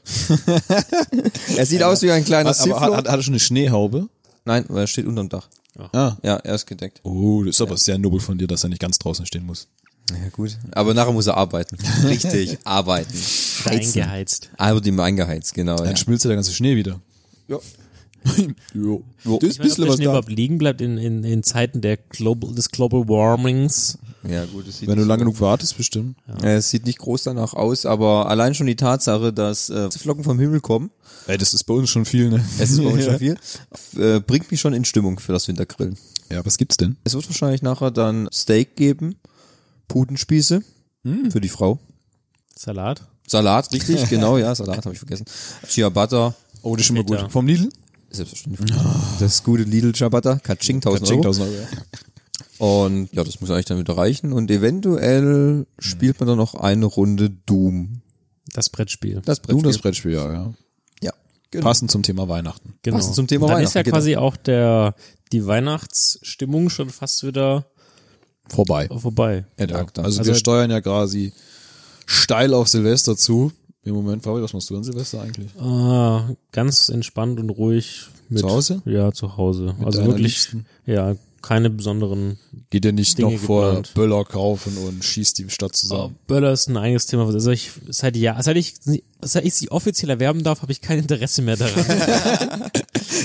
S2: <laughs> er sieht aus wie ein kleiner
S1: Hat, aber hat, hat, hat er schon eine Schneehaube?
S2: Nein, weil er steht unterm Dach.
S1: Ah.
S2: Ja, er ist gedeckt.
S1: Oh, das ist aber sehr nobel von dir, dass er nicht ganz draußen stehen muss.
S2: Ja, gut. Aber nachher muss er arbeiten. <laughs> Richtig, arbeiten. Heizen.
S3: Eingeheizt.
S2: Aber die eingeheizt, genau. Ja.
S1: Dann schmilzt ja der ganze Schnee wieder.
S2: Ja.
S1: jo. <laughs>
S2: Jo.
S1: Das ist ein
S3: weiß, ob
S1: bisschen
S3: der
S1: was
S3: Schnee
S1: da.
S3: überhaupt liegen bleibt in, in, in Zeiten der Global, des Global Warmings.
S2: Ja, gut. Es sieht,
S1: Wenn du
S2: nicht
S1: lang
S2: so-
S1: genug wartest, bestimmt.
S2: Äh, es sieht nicht groß danach aus, aber allein schon die Tatsache, dass äh, Flocken vom Himmel kommen,
S1: Ey, das ist bei uns schon viel, ne?
S2: es ist bei uns schon <laughs> viel, äh, bringt mich schon in Stimmung für das Wintergrillen.
S1: Ja, was gibt's denn?
S2: Es wird wahrscheinlich nachher dann Steak geben, Putenspieße für die Frau.
S3: Salat.
S2: Salat, richtig, <laughs> genau, ja, Salat habe ich vergessen. Ciabatta,
S1: Oh, das ist schon mal gut. Vom Lidl?
S2: selbstverständlich. Das gute Lidl Ciabatta, Katsching, 1000 Euro.
S1: 10.000 Euro. ja.
S2: Und ja, das muss eigentlich dann wieder reichen. Und eventuell spielt man dann noch eine Runde Doom.
S3: Das Brettspiel.
S2: Das Brettspiel.
S1: das Brettspiel, ja, ja.
S2: ja, genau.
S1: Passend zum Thema Weihnachten.
S3: Genau.
S2: Passend zum Thema
S3: Und Dann ist ja
S2: Weihnachten,
S3: quasi auch der, die Weihnachtsstimmung schon fast wieder
S1: Vorbei.
S3: vorbei.
S2: Ja,
S1: Ja, also,
S3: Also-
S1: wir steuern ja quasi steil auf Silvester zu. Im Moment, Fabi, was machst du an Silvester eigentlich?
S3: Ah, ganz entspannt und ruhig. Mit,
S1: Zu Hause?
S3: Ja, zu Hause.
S1: Mit
S3: also wirklich,
S1: Liebsten?
S3: ja, keine besonderen.
S1: Geht ihr nicht
S3: Dinge
S1: noch vor
S3: geplant.
S1: Böller kaufen und schießt die Stadt zusammen?
S3: Böller ist ein eigenes Thema. Also ich, seit Jahr, seit ich seit ich sie offiziell erwerben darf, habe ich kein Interesse mehr daran. <laughs>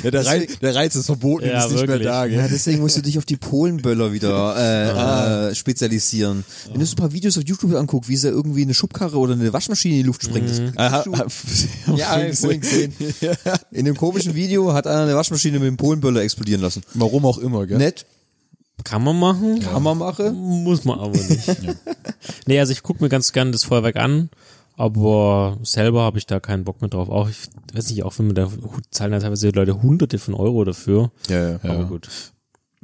S1: Ja, der, Reiz, der Reiz ist verboten,
S3: Ja,
S1: ist nicht
S3: wirklich.
S1: mehr da. Gell?
S2: Ja, deswegen musst du dich auf die Polenböller wieder äh, äh, spezialisieren. Wenn du so ein paar Videos auf YouTube anguckst, wie sie irgendwie eine Schubkarre oder eine Waschmaschine in die Luft springt. das-
S1: Ah, <laughs>
S2: Ja, vorhin gesehen. In dem komischen Video hat einer eine Waschmaschine mit dem Polenböller explodieren lassen.
S1: Warum auch immer, gell?
S2: Nett,
S3: Kann man machen,
S2: kann man machen.
S3: muss man aber nicht. <laughs> Nee, also ich gucke mir ganz gerne das Feuerwerk an, aber selber habe ich da keinen Bock mehr drauf. Auch, ich weiß nicht, auch wenn man da zahlen da teilweise Leute hunderte von Euro dafür.
S2: Ja, ja.
S3: Aber gut.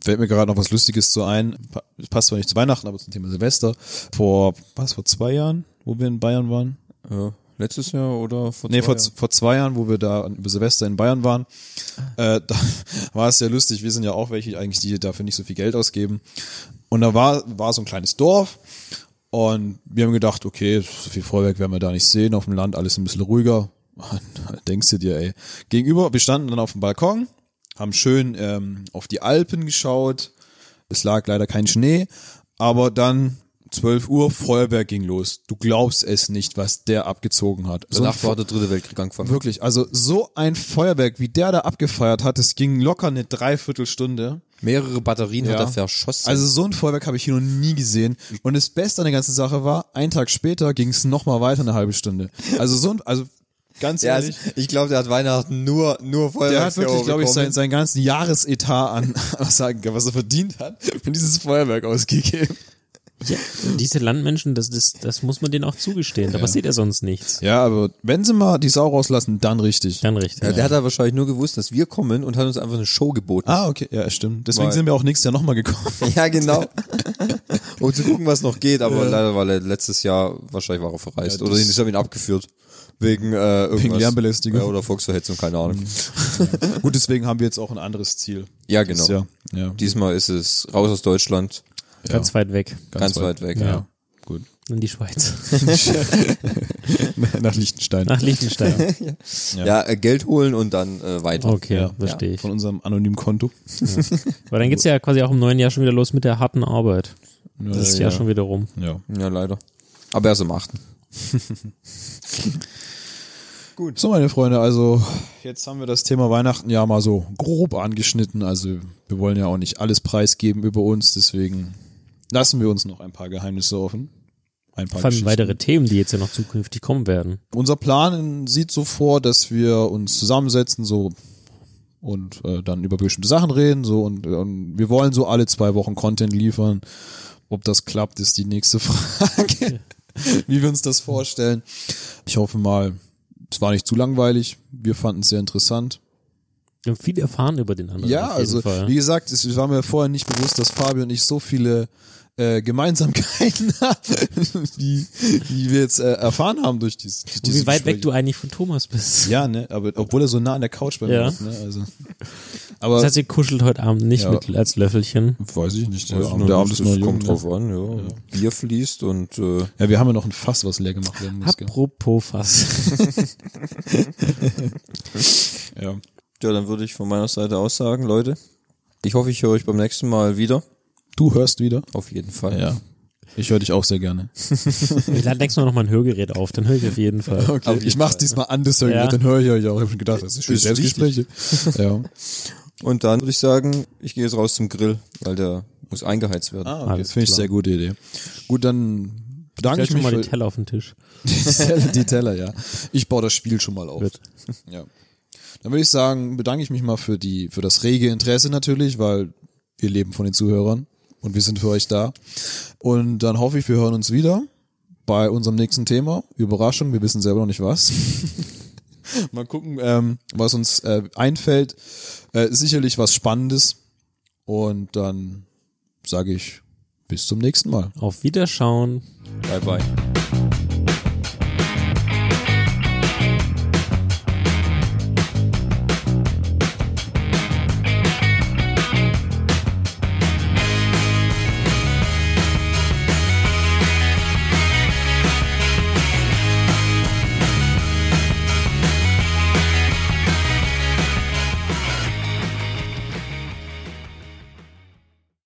S1: Fällt mir gerade noch was Lustiges zu ein. Pa- Passt zwar nicht zu Weihnachten, aber zum Thema Silvester. Vor, was, vor zwei Jahren, wo wir in Bayern waren?
S2: ja. Letztes Jahr oder vor
S1: Nee,
S2: zwei
S1: vor,
S2: Jahren?
S1: vor zwei Jahren, wo wir da über Silvester in Bayern waren, äh, da <laughs> war es ja lustig. Wir sind ja auch welche eigentlich, die dafür nicht so viel Geld ausgeben. Und da war, war so ein kleines Dorf. Und wir haben gedacht, okay, so viel Feuerwerk werden wir da nicht sehen. Auf dem Land alles ein bisschen ruhiger. <laughs> Denkst du dir, ey. Gegenüber, wir standen dann auf dem Balkon, haben schön ähm, auf die Alpen geschaut. Es lag leider kein Schnee. Aber dann 12 Uhr, Feuerwerk ging los. Du glaubst es nicht, was der abgezogen hat. So
S2: Danach war der dritte Weltkrieg angefangen.
S1: Wirklich, also so ein Feuerwerk, wie der da abgefeiert hat, es ging locker eine Dreiviertelstunde.
S2: Mehrere Batterien hat
S1: Ja.
S2: er verschossen.
S1: Also so ein Feuerwerk habe ich hier noch nie gesehen. Und das Beste an der ganzen Sache war, einen Tag später ging es nochmal weiter eine halbe Stunde. Also so ein, also ganz
S2: ja,
S1: ehrlich,
S2: ich glaube, der hat Weihnachten nur, nur Feuerwerk.
S1: der hat wirklich, glaube ich, sein, seinen ganzen Jahresetat an, <laughs> was, sagen, was er verdient hat, für dieses Feuerwerk ausgegeben.
S3: Ja, diese Landmenschen, das, das, das muss man denen auch zugestehen. Da passiert ja sonst nichts.
S1: Ja, aber wenn sie mal die Sau rauslassen, dann richtig.
S3: Dann richtig.
S2: Ja, der hat da wahrscheinlich nur gewusst, dass wir kommen und hat uns einfach eine Show geboten.
S1: Ah, okay, ja, stimmt. Deswegen
S2: Weil-
S1: sind wir auch nächstes Jahr nochmal gekommen. <laughs>
S2: Ja, genau. <laughs> um zu gucken, was noch geht, aber leider war er letztes Jahr, wahrscheinlich war er verreist.
S1: Ja,
S2: oder ich habe ihn abgeführt. Wegen, äh, irgendwas.
S1: Lärmbelästigung.
S2: Ja, oder Volksverhetzung, keine Ahnung.
S1: Gut, deswegen haben wir jetzt auch ein anderes Ziel.
S2: Ja, genau.
S1: Ja, ja.
S2: Diesmal ist es raus aus Deutschland,
S3: Ganz weit weg.
S2: ganz, weit weg.
S1: Ja, gut.
S3: In die Schweiz. <laughs>
S1: Nach Liechtenstein.
S3: Nach Liechtenstein. <laughs>
S2: Ja, äh, Geld holen und dann äh, weiter.
S3: Okay,
S1: Ja,
S3: verstehe ich.
S1: Von unserem anonymen Konto.
S3: Aber dann geht's ja quasi auch im neuen Jahr schon wieder los mit der harten Arbeit. Das ist ja,
S1: ja.
S3: schon wieder rum.
S1: Ja.
S2: Ja, leider. Aber erst am 8. <laughs>
S1: Gut. So, meine Freunde, also jetzt haben wir das Thema Weihnachten ja mal so grob angeschnitten. Also wir wollen ja auch nicht alles preisgeben über uns, deswegen lassen wir uns noch ein paar Geheimnisse offen. Ein paar
S3: Vor allem weitere Themen, die jetzt ja noch zukünftig kommen werden.
S1: Unser Plan sieht so vor, dass wir uns zusammensetzen, so und äh, dann über bestimmte Sachen reden, so und, und wir wollen so alle zwei Wochen Content liefern. Ob das klappt, ist die nächste <laughs> Frage, wie wir uns das vorstellen. Ich hoffe mal, es war nicht zu langweilig. Wir fanden es sehr interessant.
S3: Wir haben viel erfahren über den anderen.
S1: Ja, also
S3: Fall.
S1: wie gesagt, es war mir vorher nicht bewusst, dass Fabio und ich so viele äh, Gemeinsamkeiten <laughs> haben, die, die wir jetzt äh, erfahren haben durch, dies, durch
S3: Und
S1: diese
S3: wie weit weg
S1: Gespräche.
S3: du eigentlich von Thomas bist.
S1: Ja, ne, aber obwohl er so nah an der Couch bei mir
S3: Ja.
S1: ist, ne, also. Aber
S3: Das heißt, ihr kuschelt heute Abend nicht
S1: Ja.
S3: mit als Löffelchen.
S1: weiß ich nicht, der,
S2: Weiß
S1: Abend, der Abend ist
S2: kommt
S1: Ne?
S2: drauf an, ja. Bier fließt und äh,
S1: Ja, wir haben ja noch ein Fass, was leer gemacht werden muss. Gell?
S3: Apropos Fass. <laughs>
S1: Ja.
S2: ja, dann würde ich von meiner Seite aus sagen, Leute, ich hoffe, ich höre euch beim nächsten Mal wieder.
S1: Du hörst wieder?
S2: Auf jeden Fall.
S1: Ja. Ich höre dich auch sehr gerne. <laughs>
S3: Ich lade nächstes Mal noch mal ein Hörgerät auf, dann höre ich auf jeden Fall.
S1: Okay,
S2: Auf jeden
S1: ich mach's diesmal anders, ja.
S3: Ja.
S1: dann höre ich euch auch. Ich habe schon gedacht, das ist
S2: ist
S1: Selbstgespräche. ja.
S2: Und dann würde ich sagen, ich gehe jetzt raus zum Grill, weil der muss eingeheizt werden.
S1: Ah, okay. Das finde ich sehr gute Idee. Gut, dann bedanke
S3: Stell
S1: ich
S3: schon
S1: mich
S3: mal
S1: für
S3: die Teller auf den Tisch. <laughs>
S1: die Teller, die Teller, ja. Ich baue das Spiel schon mal auf.
S3: Gut.
S1: Ja. Dann würde ich sagen, bedanke ich mich mal für die, für das rege Interesse natürlich, weil wir leben von den Zuhörern und wir sind für euch da. Und dann hoffe ich, wir hören uns wieder bei unserem nächsten Thema. Überraschung, wir wissen selber noch nicht was. <laughs> mal gucken, ähm, was uns äh, einfällt. Äh, sicherlich was Spannendes. Und dann sage ich bis zum nächsten Mal.
S3: Auf Wiederschauen.
S2: Bye bye.